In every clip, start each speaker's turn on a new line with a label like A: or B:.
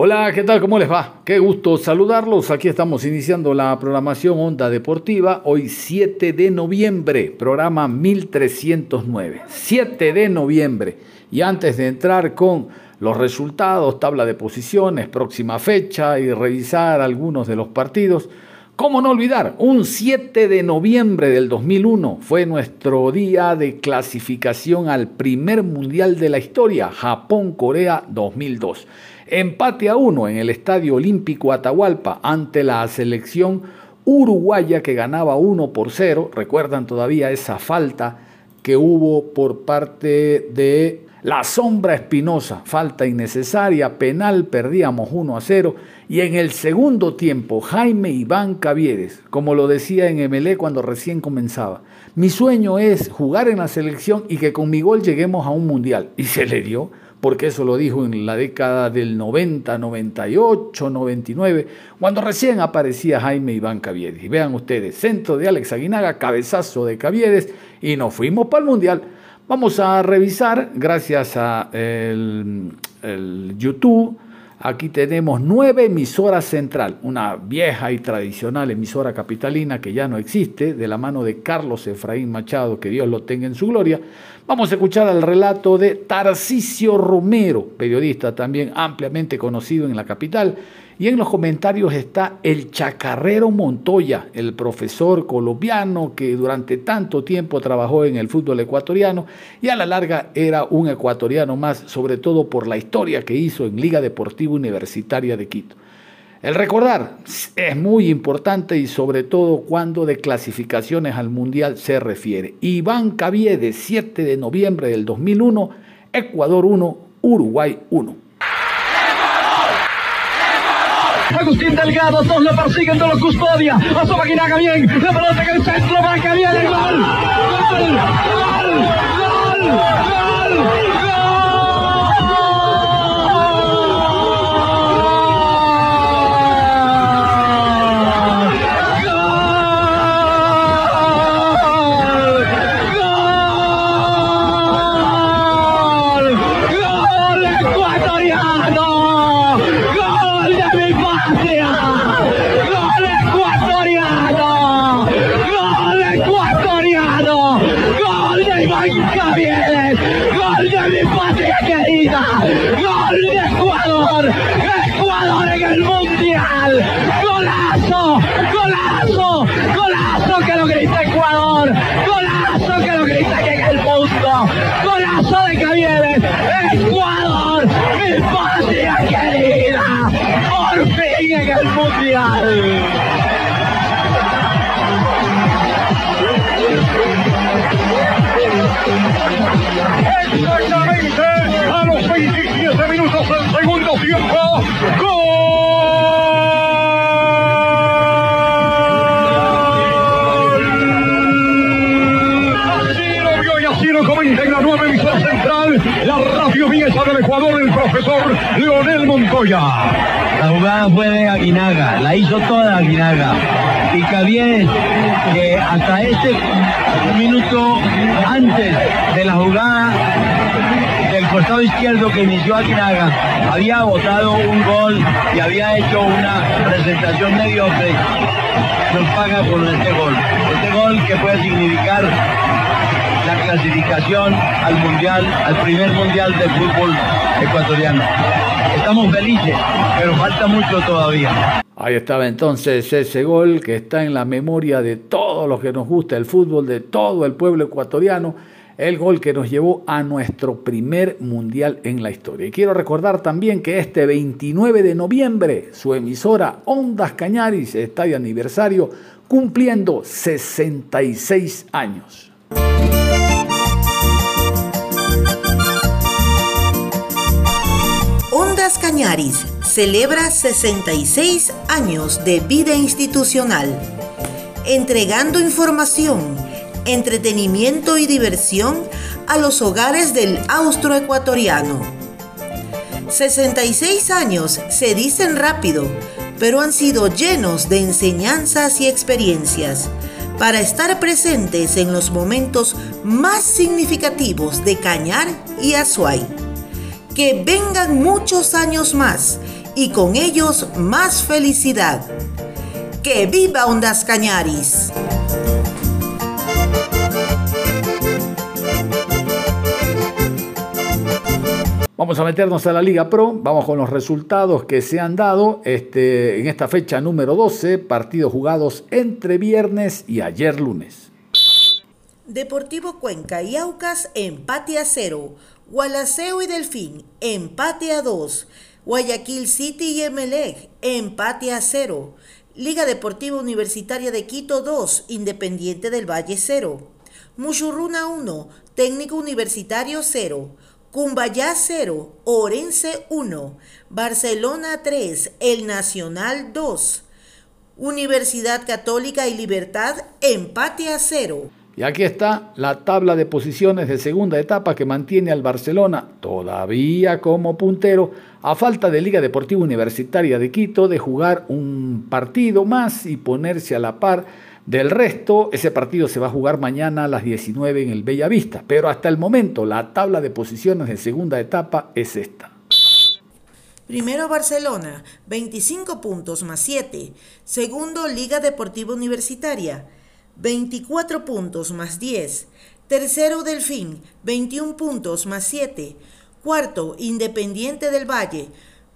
A: Hola, ¿qué tal? ¿Cómo les va? Qué gusto saludarlos. Aquí estamos iniciando la programación Onda Deportiva. Hoy 7 de noviembre, programa 1309. 7 de noviembre. Y antes de entrar con los resultados, tabla de posiciones, próxima fecha y revisar algunos de los partidos, ¿Cómo no olvidar? Un 7 de noviembre del 2001 fue nuestro día de clasificación al primer mundial de la historia, Japón-Corea 2002. Empate a uno en el Estadio Olímpico Atahualpa ante la selección uruguaya que ganaba 1 por 0. Recuerdan todavía esa falta que hubo por parte de la sombra espinosa, falta innecesaria, penal, perdíamos 1 a 0. Y en el segundo tiempo, Jaime Iván Cavieres, como lo decía en MLE cuando recién comenzaba, mi sueño es jugar en la selección y que con mi gol lleguemos a un mundial. Y se le dio, porque eso lo dijo en la década del 90, 98, 99, cuando recién aparecía Jaime Iván Cavieres. Y vean ustedes, centro de Alex Aguinaga, cabezazo de Cavieres, y nos fuimos para el mundial. Vamos a revisar, gracias a YouTube, aquí tenemos nueve emisoras central, una vieja y tradicional emisora capitalina que ya no existe, de la mano de Carlos Efraín Machado, que Dios lo tenga en su gloria. Vamos a escuchar el relato de Tarcisio Romero, periodista también ampliamente conocido en la capital. Y en los comentarios está el chacarrero Montoya, el profesor colombiano que durante tanto tiempo trabajó en el fútbol ecuatoriano y a la larga era un ecuatoriano más, sobre todo por la historia que hizo en Liga Deportiva Universitaria de Quito. El recordar es muy importante y sobre todo cuando de clasificaciones al Mundial se refiere. Iván Caviedes, 7 de noviembre del 2001, Ecuador 1, Uruguay 1.
B: Agustín Delgado, dos lo persiguen, dos lo custodia. Asoma Guinaga bien. La pelota en el centro, va a bien el gol. Gol, gol, gol, gol,
C: Exactamente a los 27 minutos del segundo tiempo. ¡Gol! Así lo vio y así lo comenta en la nueva emisora central, la radio Viesa del Ecuador, el profesor Leonel Montoya.
D: La jugada fue de Aguinaga, la hizo toda Aguinaga. Y Cavieres, que hasta este minuto antes de la jugada del costado izquierdo que inició Aguinaga, había votado un gol y había hecho una presentación mediocre, nos paga por este gol. Este gol que puede significar la clasificación al mundial, al primer mundial del fútbol ecuatoriano. Estamos felices, pero falta mucho todavía.
A: Ahí estaba entonces ese gol que está en la memoria de todos los que nos gusta el fútbol, de todo el pueblo ecuatoriano, el gol que nos llevó a nuestro primer mundial en la historia. Y quiero recordar también que este 29 de noviembre su emisora Ondas Cañaris está de aniversario cumpliendo 66 años.
E: Ondas Cañaris celebra 66 años de vida institucional, entregando información, entretenimiento y diversión a los hogares del austroecuatoriano. 66 años se dicen rápido, pero han sido llenos de enseñanzas y experiencias para estar presentes en los momentos más significativos de Cañar y Azuay. Que vengan muchos años más y con ellos más felicidad. ¡Que viva Ondas Cañaris!
A: Vamos a meternos a la Liga Pro, vamos con los resultados que se han dado este, en esta fecha número 12, partidos jugados entre viernes y ayer lunes.
E: Deportivo Cuenca y Aucas empate a cero, Gualaceo y Delfín empate a 2, Guayaquil City y Emelec empate a cero, Liga Deportiva Universitaria de Quito 2, Independiente del Valle 0, Muchurruna 1, Técnico Universitario 0, Cumbayá 0, Orense 1, Barcelona 3, El Nacional 2, Universidad Católica y Libertad empate a 0.
A: Y aquí está la tabla de posiciones de segunda etapa que mantiene al Barcelona todavía como puntero a falta de Liga Deportiva Universitaria de Quito de jugar un partido más y ponerse a la par del resto, ese partido se va a jugar mañana a las 19 en el Bellavista, pero hasta el momento la tabla de posiciones de segunda etapa es esta.
E: Primero Barcelona, 25 puntos más 7. Segundo Liga Deportiva Universitaria, 24 puntos más 10. Tercero Delfín, 21 puntos más 7. Cuarto Independiente del Valle,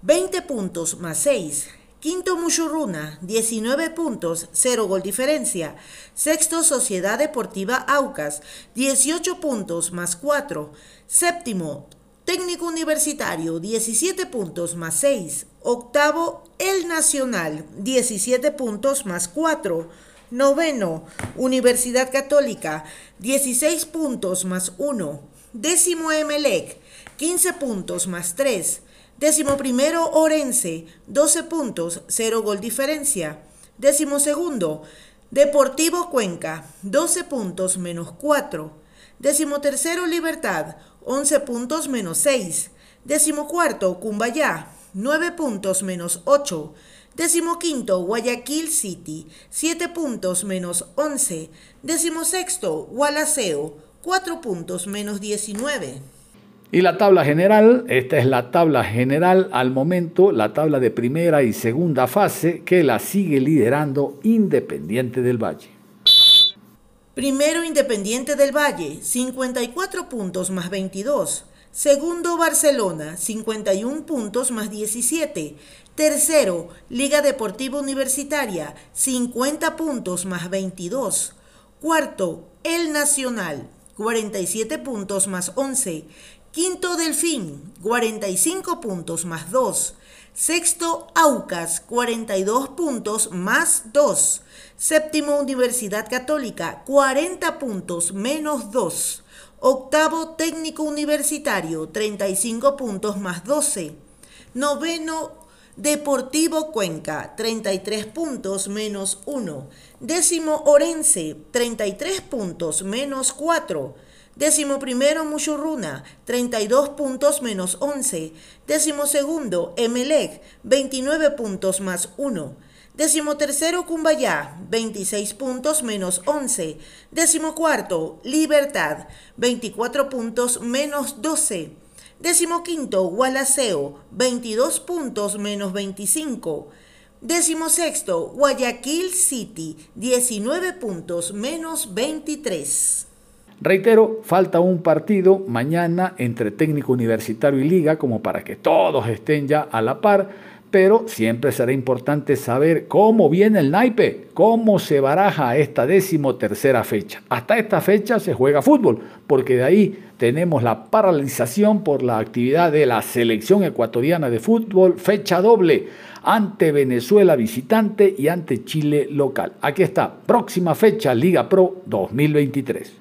E: 20 puntos más 6. Quinto Muchurruna, 19 puntos, 0 gol diferencia. Sexto Sociedad Deportiva Aucas, 18 puntos más 4. Séptimo Técnico Universitario, 17 puntos más 6. Octavo El Nacional, 17 puntos más 4. Noveno Universidad Católica, 16 puntos más 1. Décimo Emelec, 15 puntos más 3. Décimo primero, Orense, 12 puntos, 0 gol diferencia. Décimo segundo, Deportivo Cuenca, 12 puntos menos 4. Décimo tercero, Libertad, 11 puntos menos 6. Décimo cuarto, Cumbayá, 9 puntos menos 8. Décimo quinto, Guayaquil City, 7 puntos menos 11. Décimo sexto, Gualaceo, 4 puntos menos 19.
A: Y la tabla general, esta es la tabla general al momento, la tabla de primera y segunda fase que la sigue liderando Independiente del Valle.
E: Primero Independiente del Valle, 54 puntos más 22. Segundo Barcelona, 51 puntos más 17. Tercero, Liga Deportiva Universitaria, 50 puntos más 22. Cuarto, El Nacional, 47 puntos más 11. Quinto Delfín, 45 puntos más 2. Sexto Aucas, 42 puntos más 2. Séptimo Universidad Católica, 40 puntos menos 2. Octavo Técnico Universitario, 35 puntos más 12. Noveno Deportivo Cuenca, 33 puntos menos 1. Décimo Orense, 33 puntos menos 4. Décimo primero Muchurruna, 32 puntos menos 11. Décimo segundo Emelec, 29 puntos más 1. Décimo tercero Cumbayá, 26 puntos menos 11. Décimo cuarto Libertad, 24 puntos menos 12. Décimo quinto Gualaceo, 22 puntos menos 25. Décimo sexto Guayaquil City, 19 puntos menos 23.
A: Reitero, falta un partido mañana entre técnico universitario y liga como para que todos estén ya a la par, pero siempre será importante saber cómo viene el naipe, cómo se baraja esta décimo tercera fecha. Hasta esta fecha se juega fútbol, porque de ahí tenemos la paralización por la actividad de la selección ecuatoriana de fútbol, fecha doble ante Venezuela visitante y ante Chile local. Aquí está, próxima fecha Liga Pro 2023.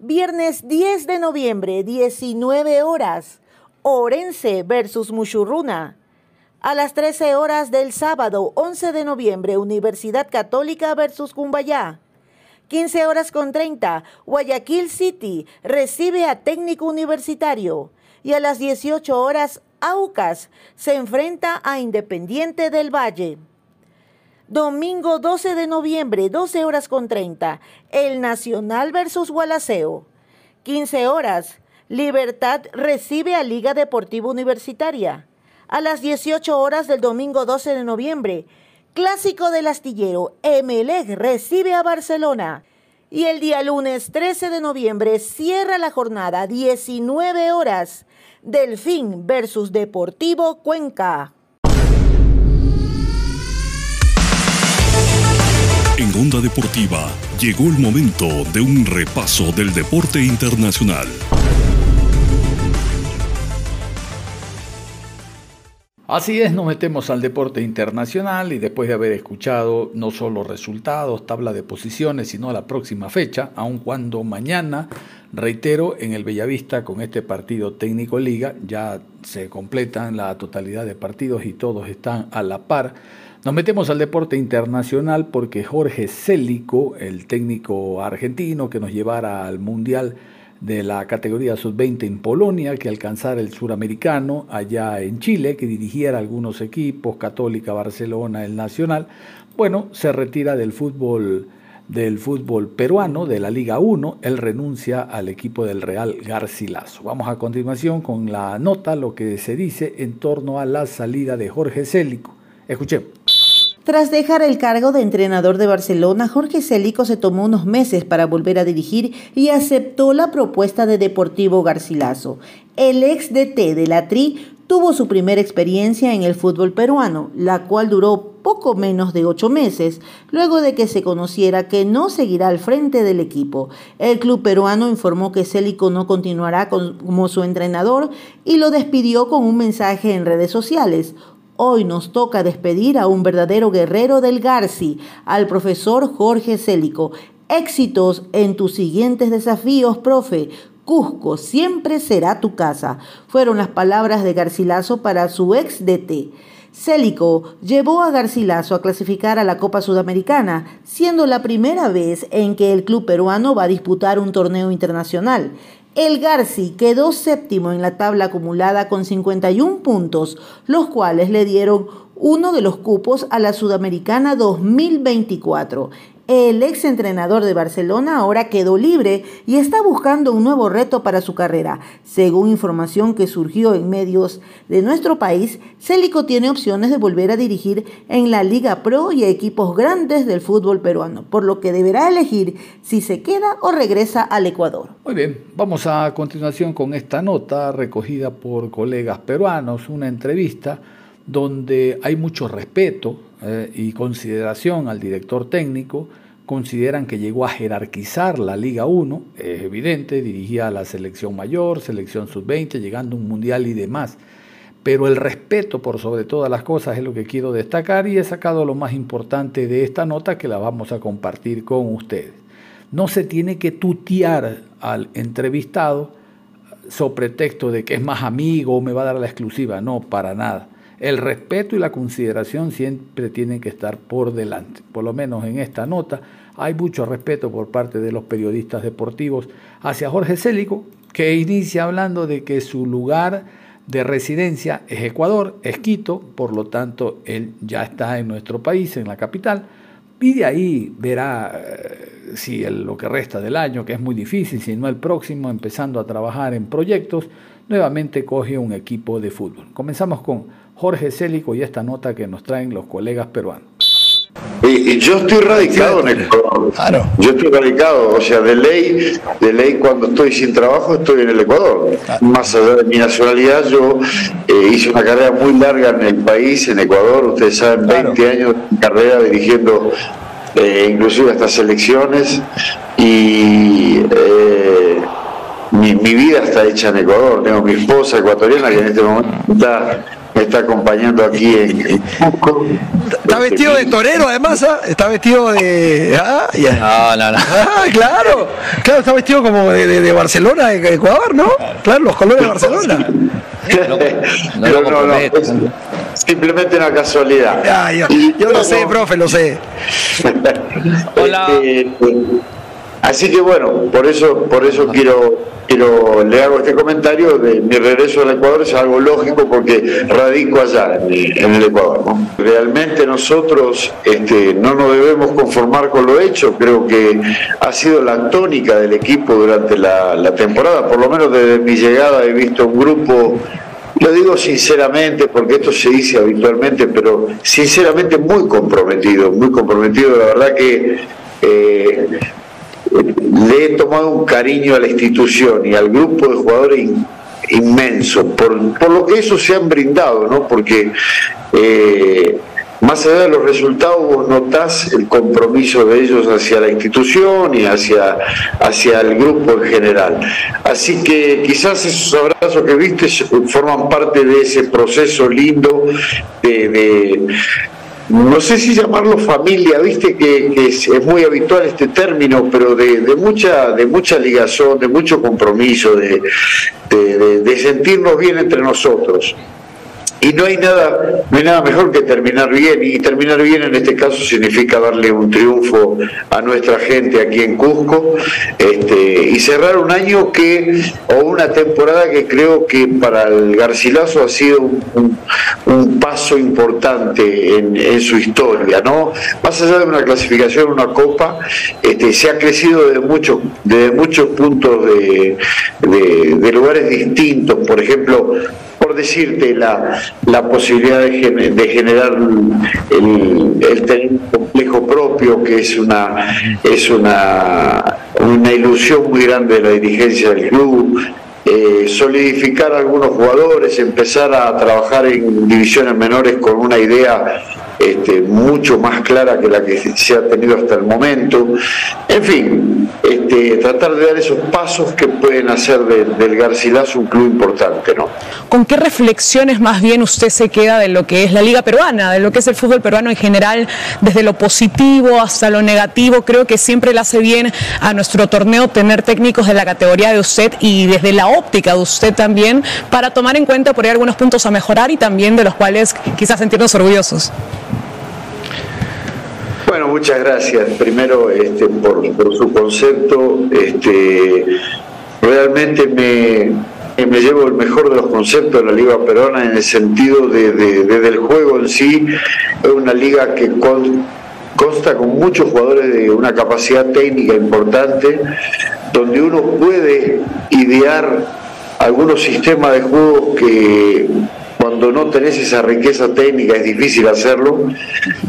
E: Viernes 10 de noviembre, 19 horas. Orense versus Muchurruna. A las 13 horas del sábado 11 de noviembre, Universidad Católica versus Cumbayá. 15 horas con 30, Guayaquil City recibe a Técnico Universitario. Y a las 18 horas, Aucas se enfrenta a Independiente del Valle. Domingo 12 de noviembre, 12 horas con 30. El Nacional versus Gualaceo. 15 horas. Libertad recibe a Liga Deportiva Universitaria. A las 18 horas del domingo 12 de noviembre. Clásico del astillero. Emelec recibe a Barcelona. Y el día lunes 13 de noviembre cierra la jornada 19 horas. Delfín versus Deportivo Cuenca.
F: En Onda Deportiva llegó el momento de un repaso del deporte internacional.
A: Así es, nos metemos al deporte internacional y después de haber escuchado no solo resultados, tabla de posiciones, sino la próxima fecha, aun cuando mañana, reitero, en el Bellavista con este partido técnico liga ya se completan la totalidad de partidos y todos están a la par nos metemos al deporte internacional porque Jorge Célico, el técnico argentino que nos llevara al Mundial de la categoría sub-20 en Polonia, que alcanzara el suramericano allá en Chile, que dirigiera algunos equipos, Católica, Barcelona, el Nacional, bueno, se retira del fútbol del fútbol peruano, de la Liga 1, él renuncia al equipo del Real Garcilaso. Vamos a continuación con la nota, lo que se dice en torno a la salida de Jorge Célico. Escuchemos.
E: Tras dejar el cargo de entrenador de Barcelona, Jorge Celico se tomó unos meses para volver a dirigir y aceptó la propuesta de Deportivo Garcilaso. El ex DT de la Tri tuvo su primera experiencia en el fútbol peruano, la cual duró poco menos de ocho meses, luego de que se conociera que no seguirá al frente del equipo. El club peruano informó que Célico no continuará como su entrenador y lo despidió con un mensaje en redes sociales. Hoy nos toca despedir a un verdadero guerrero del Garci, al profesor Jorge Célico. Éxitos en tus siguientes desafíos, profe. Cusco siempre será tu casa. Fueron las palabras de Garcilaso para su ex DT. Célico llevó a Garcilaso a clasificar a la Copa Sudamericana, siendo la primera vez en que el club peruano va a disputar un torneo internacional. El Garci quedó séptimo en la tabla acumulada con 51 puntos, los cuales le dieron uno de los cupos a la Sudamericana 2024. El ex entrenador de Barcelona ahora quedó libre y está buscando un nuevo reto para su carrera. Según información que surgió en medios de nuestro país, Célico tiene opciones de volver a dirigir en la Liga Pro y equipos grandes del fútbol peruano, por lo que deberá elegir si se queda o regresa al Ecuador.
A: Muy bien, vamos a continuación con esta nota recogida por colegas peruanos, una entrevista donde hay mucho respeto eh, y consideración al director técnico, consideran que llegó a jerarquizar la Liga 1, es evidente, dirigía a la selección mayor, selección sub-20, llegando a un mundial y demás. Pero el respeto por sobre todas las cosas es lo que quiero destacar y he sacado lo más importante de esta nota que la vamos a compartir con ustedes. No se tiene que tutear al entrevistado sobre texto de que es más amigo o me va a dar la exclusiva, no, para nada. El respeto y la consideración siempre tienen que estar por delante. Por lo menos en esta nota hay mucho respeto por parte de los periodistas deportivos hacia Jorge Célico, que inicia hablando de que su lugar de residencia es Ecuador, es Quito, por lo tanto él ya está en nuestro país, en la capital, y de ahí verá eh, si lo que resta del año, que es muy difícil, si no el próximo, empezando a trabajar en proyectos, nuevamente coge un equipo de fútbol. Comenzamos con Jorge Célico y esta nota que nos traen los colegas peruanos.
G: Y, yo estoy radicado en Ecuador. Claro. Yo estoy radicado, o sea, de ley, de ley cuando estoy sin trabajo estoy en el Ecuador. Más allá de mi nacionalidad, yo eh, hice una carrera muy larga en el país, en Ecuador. Ustedes saben, 20 años de carrera dirigiendo eh, inclusive hasta selecciones y eh, mi, mi, vida está hecha en Ecuador. Tengo mi esposa ecuatoriana que en este momento está me está acompañando aquí en,
H: Está vestido de torero además, ¿ah? Está vestido de... Ah,
A: No, no, no.
H: Ah, claro. Claro, está vestido como de, de, de Barcelona, de Ecuador, ¿no? Claro, los colores de Barcelona.
G: No, no, no, es simplemente una casualidad.
H: Ah, yo, yo lo sé, profe, lo sé.
G: Hola. Este, así que bueno, por eso, por eso quiero pero le hago este comentario de mi regreso al Ecuador es algo lógico porque radico allá en, el Ecuador. Realmente nosotros este, no nos debemos conformar con lo hecho, creo que ha sido la tónica del equipo durante la, la temporada, por lo menos desde mi llegada he visto un grupo lo digo sinceramente porque esto se dice habitualmente, pero sinceramente muy comprometido, muy comprometido. La verdad que eh, le he tomado un cariño a la institución y al grupo de jugadores inmenso, por, por lo que eso se han brindado, ¿no? Porque eh, más allá de los resultados, vos notás el compromiso de ellos hacia la institución y hacia, hacia el grupo en general. Así que quizás esos abrazos que viste forman parte de ese proceso lindo de no sé si llamarlo familia, viste que, es, muy habitual este término, pero de, mucha de mucha ligación, de mucho compromiso, de, de sentirnos bien entre nosotros y no hay nada no hay nada mejor que terminar bien. Y terminar bien en este caso significa darle un triunfo a nuestra gente aquí en Cusco este, y cerrar un año que o una temporada que creo que para el Garcilaso ha sido un, paso importante en, su historia no más allá de una clasificación una copa este, se ha crecido desde muchos de muchos puntos de, de lugares distintos. Por ejemplo decirte, la, la posibilidad de, generar el, tener un complejo propio, que es una, es una, una ilusión muy grande de la dirigencia del club, eh, solidificar algunos jugadores, empezar a trabajar en divisiones menores con una idea este, mucho más clara que la que se ha tenido hasta el momento. En fin, este, tratar de dar esos pasos que pueden hacer del Garcilaso un club importante. ¿no?
I: ¿Con qué reflexiones más bien usted se queda de lo que es la Liga Peruana, de lo que es el fútbol peruano en general, desde lo positivo hasta lo negativo? Creo que siempre le hace bien a nuestro torneo tener técnicos de la categoría de usted y desde la óptica de usted también para tomar en cuenta por ahí algunos puntos a mejorar y también de los cuales quizás sentirnos orgullosos.
G: Bueno, muchas gracias. Primero este, por, su concepto. Este, realmente me, me llevo el mejor de los conceptos de la Liga Peruana en el sentido de, del juego en sí. Es una liga que consta con muchos jugadores de una capacidad técnica importante, donde uno puede idear algunos sistemas de juego que cuando no tenés esa riqueza técnica es difícil hacerlo.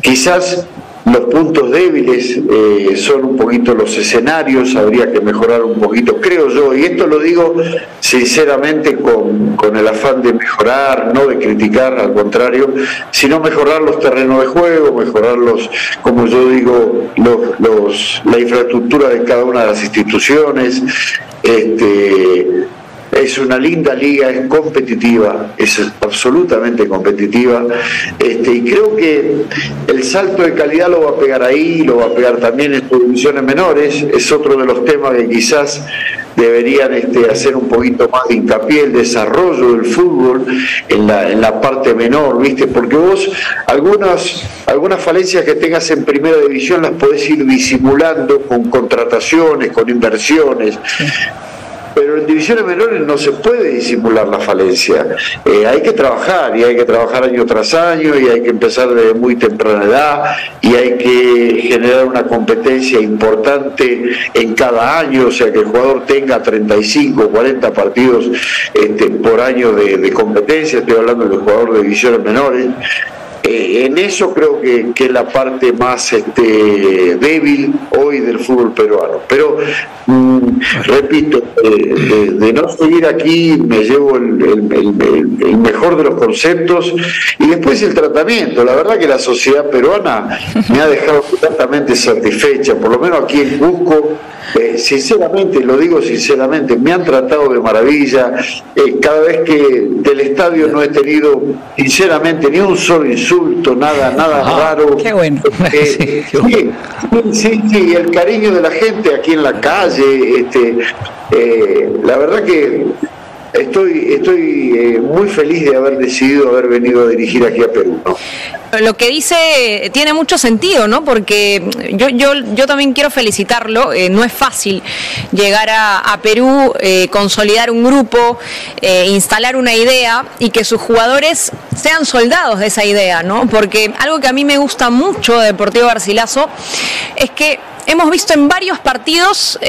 G: Quizás los puntos débiles eh, son un poquito los escenarios, habría que mejorar un poquito, creo yo, y esto lo digo sinceramente con, el afán de mejorar, no de criticar, al contrario, sino mejorar los terrenos de juego, mejorar los, como yo digo, los, la infraestructura de cada una de las instituciones, este, es una linda liga, es competitiva, es absolutamente competitiva, este, y creo que el salto de calidad lo va a pegar ahí, lo va a pegar también en sus divisiones menores, es otro de los temas que quizás deberían este, hacer un poquito más de hincapié el desarrollo del fútbol en la, en la parte menor, ¿viste? Porque vos algunas, algunas falencias que tengas en primera división las podés ir disimulando con contrataciones, con inversiones, pero en divisiones menores no se puede disimular la falencia. Eh, hay que trabajar y hay que trabajar año tras año y hay que empezar desde muy temprana edad y hay que generar una competencia importante en cada año, o sea que el jugador tenga 35, 40 partidos este, por año de, de competencia, estoy hablando del jugador de divisiones menores. Eh, en eso creo que, es la parte más este, débil hoy del fútbol peruano. Pero, mm, repito, de, no seguir aquí me llevo el, mejor de los conceptos y después el tratamiento. La verdad que la sociedad peruana me ha dejado completamente satisfecha, por lo menos aquí en Cusco eh, sinceramente, lo digo sinceramente, me han tratado de maravilla. Eh, cada vez que del estadio no he tenido, sinceramente, ni un solo insulto, nada, nada raro.
J: Qué bueno.
G: Eh, sí, sí, el cariño de la gente aquí en la calle. Este, la verdad que estoy, estoy eh, muy feliz de haber decidido haber venido a dirigir aquí a Perú.
J: Lo que dice tiene mucho sentido, ¿no? Porque yo, también quiero felicitarlo. Eh, no es fácil llegar a, Perú, eh, consolidar un grupo, instalar una idea y que sus jugadores sean soldados de esa idea, ¿no? Porque algo que a mí me gusta mucho de Deportivo Garcilaso es que hemos visto en varios partidos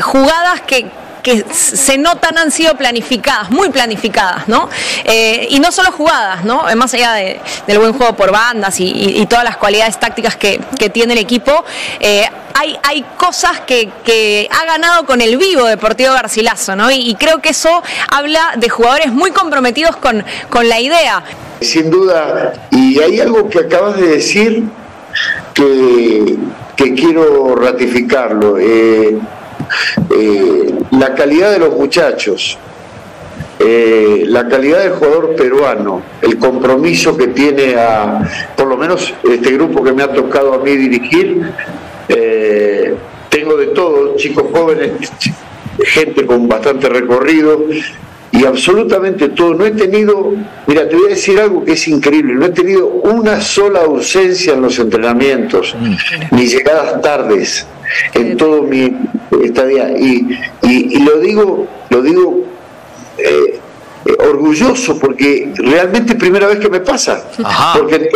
J: jugadas que que se notan han sido planificadas, muy planificadas, ¿no? Eh, y no solo jugadas, ¿no? Eh, más allá del buen juego por bandas y, todas las cualidades tácticas que, tiene el equipo, eh, hay, hay cosas que, ha ganado con el vivo Deportivo Garcilaso, ¿no? Y, creo que eso habla de jugadores muy comprometidos con, con la idea.
G: Sin duda, y hay algo que acabas de decir que, que quiero ratificarlo. La calidad de los muchachos, eh, la calidad del jugador peruano, el compromiso que tiene a, por lo menos este grupo que me ha tocado a mí dirigir, eh, tengo de todo, chicos jóvenes, gente con bastante recorrido, y absolutamente todo. No he tenido, mira, te voy a decir algo que es increíble, no he tenido una sola ausencia en los entrenamientos, ni llegadas tardes en todo mi estadía. Y, y, lo digo, lo digo eh, eh, orgulloso porque realmente es primera vez que me pasa. Porque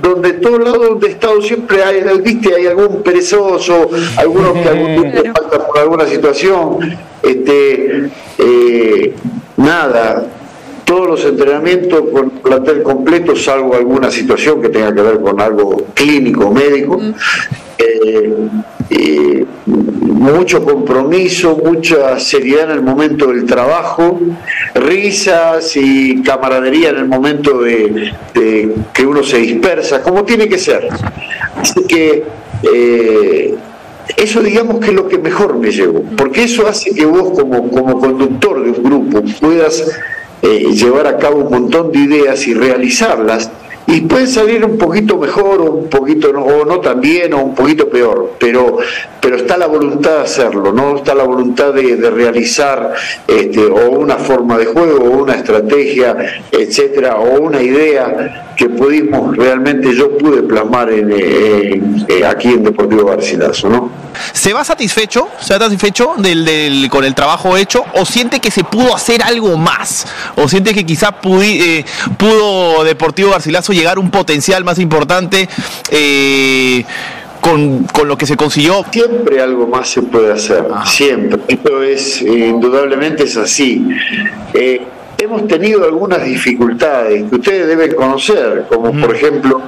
G: donde todo lado donde he estado siempre hay, viste, hay algún perezoso, algunos que algún tiempo falta por alguna situación. Este, eh, nada, todos los entrenamientos con plantel completo, salvo alguna situación que tenga que ver con algo clínico, médico. Eh, mucho compromiso, mucha seriedad en el momento del trabajo, risas y camaradería en el momento de, que uno se dispersa, como tiene que ser. Así que eh, eso digamos que es lo que mejor me llevo, porque eso hace que vos como, como conductor de un grupo puedas eh, llevar a cabo un montón de ideas y realizarlas y puede salir un poquito mejor o un poquito no, o no tan bien o un poquito peor, pero, pero está la voluntad de hacerlo, no está la voluntad de, realizar este, o una forma de juego o una estrategia, etcétera, o una idea que pudimos realmente yo pude plasmar en, aquí en Deportivo Garcilaso, ¿no?
K: ¿Se va satisfecho? ¿Se va satisfecho del, del, con el trabajo hecho? ¿O siente que se pudo hacer algo más? ¿O siente que quizá eh, pudo Deportivo Garcilaso llegar un potencial más importante? Eh, con, lo que se consiguió?
G: Siempre algo más se puede hacer, ah. siempre. Esto es, indudablemente es así. Eh, hemos tenido algunas dificultades que ustedes deben conocer, como por ejemplo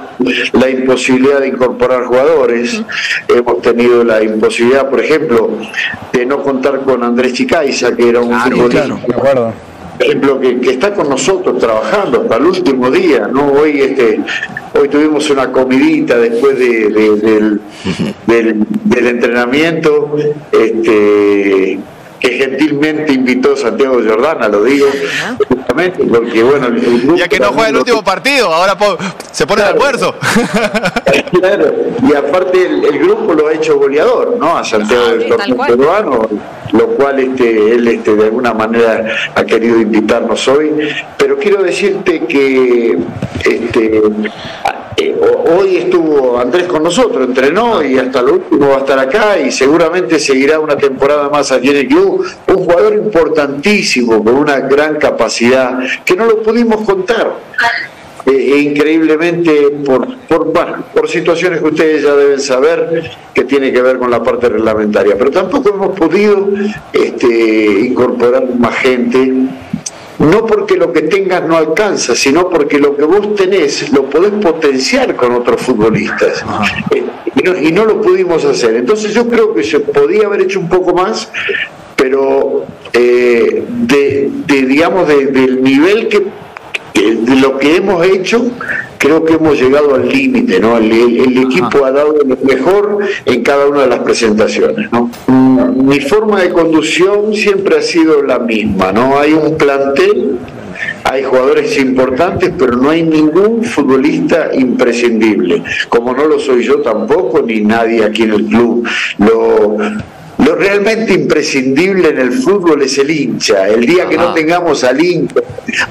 G: la imposibilidad de incorporar jugadores, hemos tenido la imposibilidad, por ejemplo, de no contar con Andrés Chicaiza, que era un
H: ah,
G: Por ejemplo, que, está con nosotros trabajando hasta el último día, ¿no? Hoy este hoy tuvimos una comidita después del, del, del, entrenamiento, este que gentilmente invitó Santiago Jordana, lo digo, justamente porque bueno,
K: Ya que no juega el último partido, ahora se pone de almuerzo.
G: claro, y aparte el, grupo lo ha hecho goleador, ¿no? A Santiago del Torneo Peruano, lo cual este, él este, de alguna manera ha querido invitarnos hoy. Pero quiero decirte que este, eh, hoy estuvo Andrés con nosotros, entrenó y hasta lo último va a estar acá y seguramente seguirá una temporada más aquí en el club. Un jugador importantísimo, con una gran capacidad, que no lo pudimos contar. Eh, e increíblemente por, por, situaciones que ustedes ya deben saber que tiene que ver con la parte reglamentaria, pero tampoco hemos podido este, incorporar más gente no porque lo que tengas no alcanza, sino porque lo que vos tenés lo podés potenciar con otros futbolistas. Eh, y, no, y no lo pudimos hacer. Entonces yo creo que se podía haber hecho un poco más, pero eh, de, de, digamos, de- del nivel que, de lo que hemos hecho, creo que hemos llegado al límite, ¿no? El, el- el equipo ha dado lo mejor en cada una de las presentaciones, ¿no? Mm, Mi forma de conducción siempre ha sido la misma, ¿no? Hay un plantel, hay jugadores importantes, pero no hay ningún futbolista imprescindible, como no lo soy yo tampoco, ni nadie aquí en el club. Lo, lo realmente imprescindible en el fútbol es el hincha. El día que no tengamos al hincha,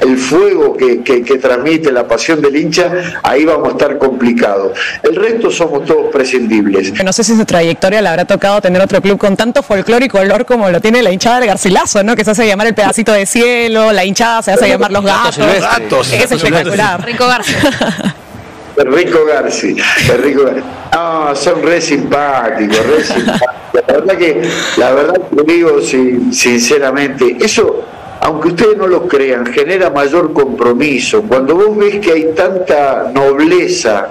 G: el fuego que, que- que transmite la pasión del hincha, ahí vamos a estar complicados. El resto somos todos prescindibles.
I: No sé si su trayectoria le habrá tocado tener otro club con tanto folclore y color como lo tiene la hinchada del Garcilaso, ¿no? Que se hace llamar el pedacito de cielo, la hinchada se hace llamar los gatos.
G: Gatos.
I: Es espectacular.
J: Rico Garza.
G: Rico Garci, Rico Garci. No, son re simpáticos, re simpáticos. La verdad que, la verdad que digo sin- sinceramente, eso, aunque ustedes no lo crean, genera mayor compromiso. Cuando vos ves que hay tanta nobleza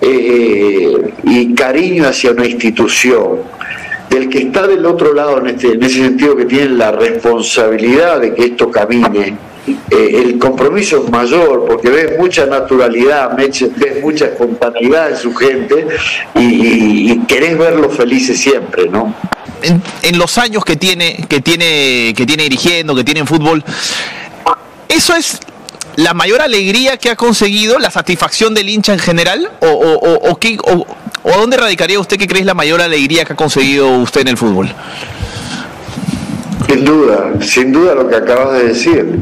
G: eh, y cariño hacia una institución, del que está del otro lado en, este, en ese sentido que tiene la responsabilidad de que esto camine, eh, el compromiso es mayor porque ves mucha naturalidad, ves mucha espontaneidad en su gente y, y- querés verlos felices siempre, ¿no?
K: en, los años que tiene, que tiene, que tiene dirigiendo, que tiene en fútbol, ¿eso es la mayor alegría que ha conseguido, la satisfacción del hincha en general? ¿O, o, o- o qué- o- o dónde radicaría usted que cree es la mayor alegría que ha conseguido usted en el fútbol?
G: Sin duda, sin duda lo que acabas de decir.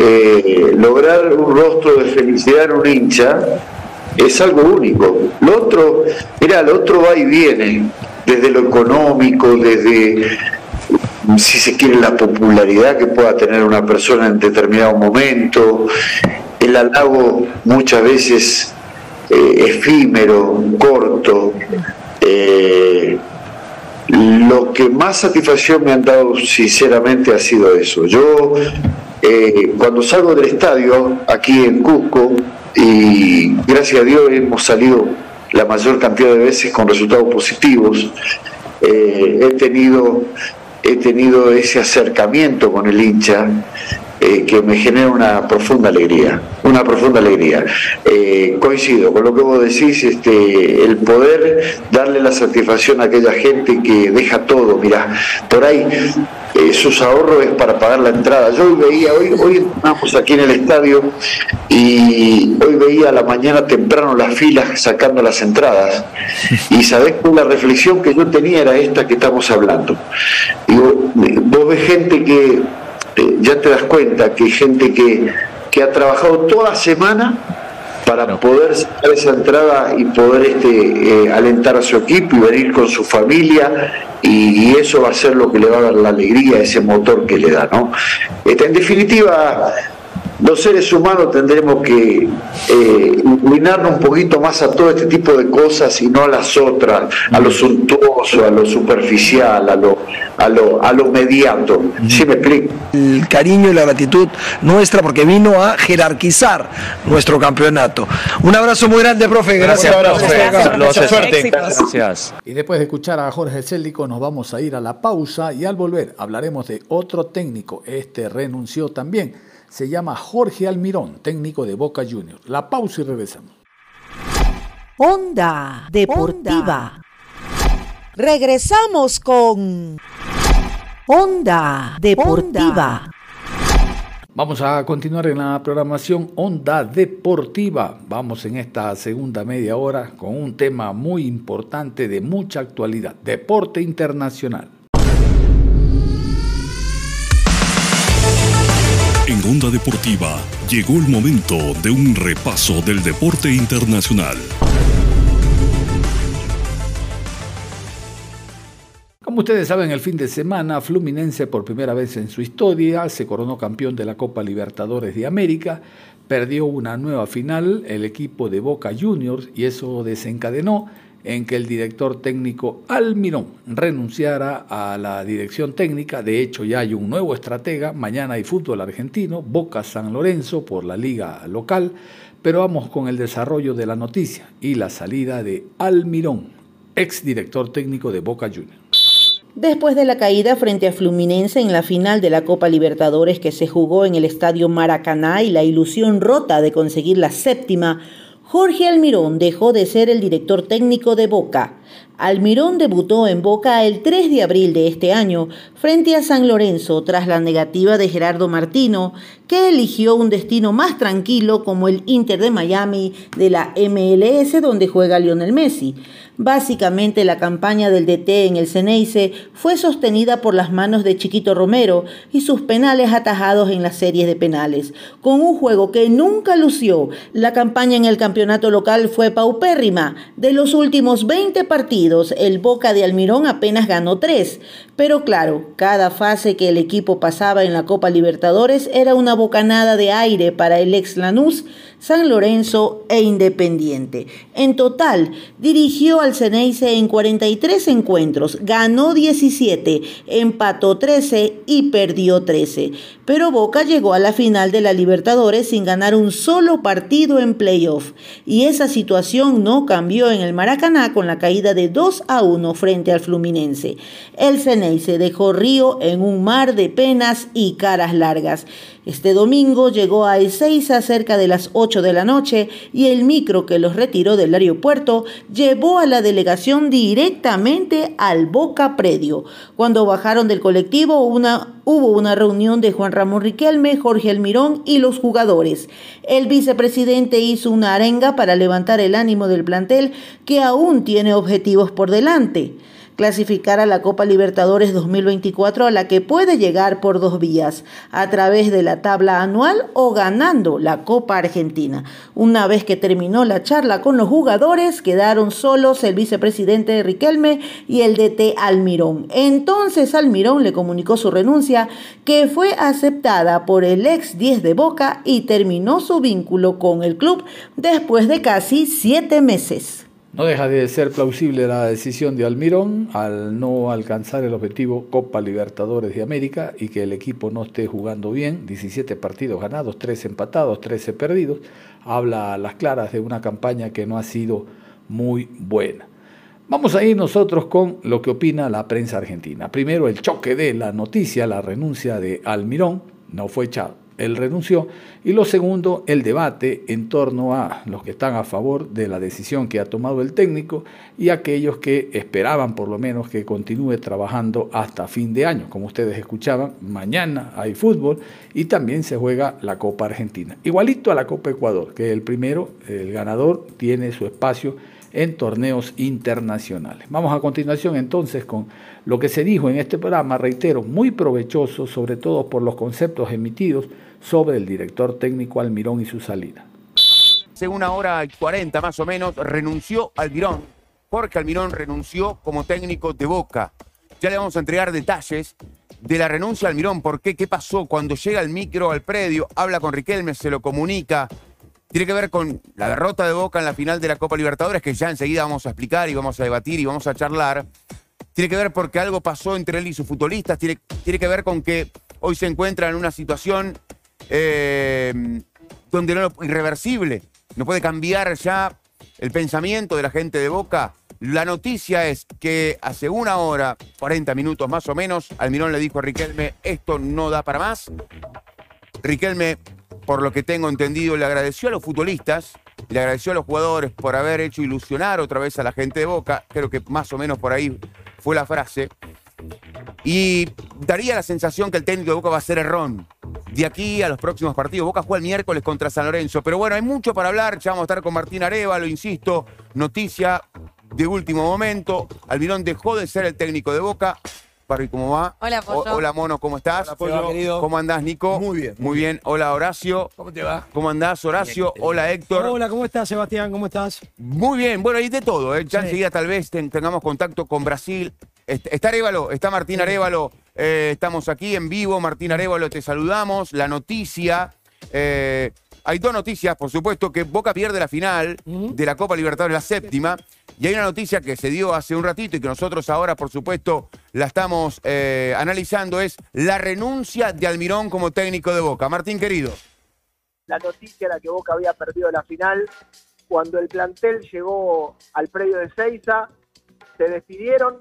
G: Eh, lograr un rostro de felicidad en un hincha es algo único. Lo otro, mira, lo otro va y viene, desde lo económico, desde, si se quiere, la popularidad que pueda tener una persona en determinado momento, el halago muchas veces eh, efímero, corto. eh, lo que más satisfacción me han dado sinceramente ha sido eso. Yo eh, cuando salgo del estadio aquí en Cusco y gracias a Dios hemos salido la mayor cantidad de veces con resultados positivos, eh, he tenido he tenido ese acercamiento con el hincha eh, que me genera una profunda alegría, una profunda alegría. Eh, coincido con lo que vos decís, este, el poder darle la satisfacción a aquella gente que deja todo, mira, por ahí eh, sus ahorros es para pagar la entrada. Yo hoy veía, hoy, hoy entramos aquí en el estadio y hoy veía a la mañana temprano las filas sacando las entradas y sabés que la reflexión que yo tenía era esta que estamos hablando. Digo, vos ves gente que eh, ya te das cuenta que hay gente que, que ha trabajado toda semana para poder sacar esa entrada y poder este, eh, alentar a su equipo y venir con su familia y, y eso va a ser lo que le va a dar la alegría, ese motor que le da, ¿no? Este, en definitiva, los seres humanos tendremos que eh, inclinarnos un poquito más a todo este tipo de cosas y no a las otras, a lo suntuoso, a lo superficial, a lo, a lo, a lo mediato. ¿Sí me explico?
H: el cariño y la gratitud nuestra porque vino a jerarquizar nuestro campeonato. Un abrazo muy grande, profe. Gracias,
A: Gracias. Y después de escuchar a Jorge Célico, nos vamos a ir a la pausa y al volver hablaremos de otro técnico. Este renunció también. Se llama Jorge Almirón, técnico de Boca Juniors. La pausa y regresamos.
L: Onda Deportiva. Regresamos con Onda Deportiva.
A: Vamos a continuar en la programación Onda Deportiva. Vamos en esta segunda media hora con un tema muy importante de mucha actualidad, deporte internacional.
F: En Onda Deportiva llegó el momento de un repaso del deporte internacional.
A: Como ustedes saben, el fin de semana Fluminense por primera vez en su historia se coronó campeón de la Copa Libertadores de América, perdió una nueva final el equipo de Boca Juniors y eso desencadenó en que el director técnico Almirón renunciara a la dirección técnica. De hecho, ya hay un nuevo estratega. Mañana hay fútbol argentino, Boca San Lorenzo por la liga local. Pero vamos con el desarrollo de la noticia y la salida de Almirón, ex director técnico de Boca Juniors.
E: Después de la caída frente a Fluminense en la final de la Copa Libertadores que se jugó en el estadio Maracaná y la ilusión rota de conseguir la séptima, Jorge Almirón dejó de ser el director técnico de Boca. Almirón debutó en Boca el 3 de abril de este año frente a San Lorenzo tras la negativa de Gerardo Martino, que eligió un destino más tranquilo como el Inter de Miami de la MLS donde juega Lionel Messi. Básicamente la campaña del DT en el Ceneice fue sostenida por las manos de Chiquito Romero y sus penales atajados en las series de penales. Con un juego que nunca lució, la campaña en el campeonato local fue paupérrima. De los últimos 20 partidos, el Boca de Almirón apenas ganó 3. Pero claro, cada fase que el equipo pasaba en la Copa Libertadores era una bocanada de aire para el ex Lanús San Lorenzo e Independiente. En total, dirigió al Ceneice en 43 encuentros, ganó 17, empató 13 y perdió 13. Pero Boca llegó a la final de la Libertadores sin ganar un solo partido en playoff. Y esa situación no cambió en el Maracaná con la caída de 2 a 1 frente al Fluminense. El Ceneice dejó Río en un mar de penas y caras largas. Este domingo llegó a Ezeiza cerca de las 8 de la noche y el micro que los retiró del aeropuerto llevó a la delegación directamente al Boca Predio. Cuando bajaron del colectivo una, hubo una reunión de Juan Ramón Riquelme, Jorge Almirón y los jugadores. El vicepresidente hizo una arenga para levantar el ánimo del plantel que aún tiene objetivos por delante clasificar a la Copa Libertadores 2024 a la que puede llegar por dos vías, a través de la tabla anual o ganando la Copa Argentina. Una vez que terminó la charla con los jugadores, quedaron solos el vicepresidente Riquelme y el DT Almirón. Entonces Almirón le comunicó su renuncia, que fue aceptada por el ex 10 de Boca y terminó su vínculo con el club después de casi siete meses.
A: No deja de ser plausible la decisión de Almirón al no alcanzar el objetivo Copa Libertadores de América y que el equipo no esté jugando bien, 17 partidos ganados, 3 empatados, 13 perdidos, habla a las claras de una campaña que no ha sido muy buena. Vamos a ir nosotros con lo que opina la prensa argentina. Primero el choque de la noticia, la renuncia de Almirón, no fue echado él renunció. Y lo segundo, el debate en torno a los que están a favor de la decisión que ha tomado el técnico y aquellos que esperaban por lo menos que continúe trabajando hasta fin de año. Como ustedes escuchaban, mañana hay fútbol y también se juega la Copa Argentina. Igualito a la Copa Ecuador, que el primero, el ganador, tiene su espacio en torneos internacionales. Vamos a continuación entonces con lo que se dijo en este programa, reitero, muy provechoso, sobre todo por los conceptos emitidos sobre el director técnico Almirón y su salida.
M: Hace una hora y cuarenta más o menos renunció Almirón. Jorge Almirón renunció como técnico de Boca. Ya le vamos a entregar detalles de la renuncia a Almirón. ¿Por qué? ¿Qué pasó? Cuando llega el micro al predio, habla con Riquelme, se lo comunica. Tiene que ver con la derrota de Boca en la final de la Copa Libertadores, que ya enseguida vamos a explicar y vamos a debatir y vamos a charlar. Tiene que ver porque algo pasó entre él y sus futbolistas. Tiene, tiene que ver con que hoy se encuentra en una situación eh, donde no irreversible. No puede cambiar ya el pensamiento de la gente de Boca. La noticia es que hace una hora, 40 minutos más o menos, Almirón le dijo a Riquelme, esto no da para más. Riquelme, por lo que tengo entendido, le agradeció a los futbolistas, le agradeció a los jugadores por haber hecho ilusionar otra vez a la gente de Boca. Creo que más o menos por ahí fue la frase. Y daría la sensación que el técnico de Boca va a ser errón. De aquí a los próximos partidos. Boca juega el miércoles contra San Lorenzo. Pero bueno, hay mucho para hablar. Ya vamos a estar con Martín Arevalo, insisto. Noticia de último momento. Almirón dejó de ser el técnico de Boca. Parry, ¿cómo va?
J: Hola, Pollo.
M: hola, Mono, ¿cómo estás?
N: Hola, Pollo. querido.
M: ¿Cómo andás, Nico?
N: Muy bien.
M: Muy bien. Hola, Horacio.
N: ¿Cómo te va?
M: ¿Cómo andás, Horacio? Hola, Héctor.
N: Hola, ¿cómo estás, Sebastián? ¿Cómo estás?
M: Muy bien, bueno, hay de todo. ¿eh? Ya
N: Sí.
M: enseguida tal vez ten- tengamos contacto con Brasil. Est- Está Arevalo, está Martín Arevalo. eh, estamos aquí en vivo. Martín Arevalo, te saludamos. La noticia. eh, hay dos noticias, por supuesto, que Boca pierde la final de la Copa Libertadores, la séptima. Y hay una noticia que se dio hace un ratito y que nosotros ahora, por supuesto, la estamos eh, analizando, es la renuncia de Almirón como técnico de Boca. Martín, querido.
O: La noticia era que Boca había perdido la final. Cuando el plantel llegó al predio de Seiza, se despidieron,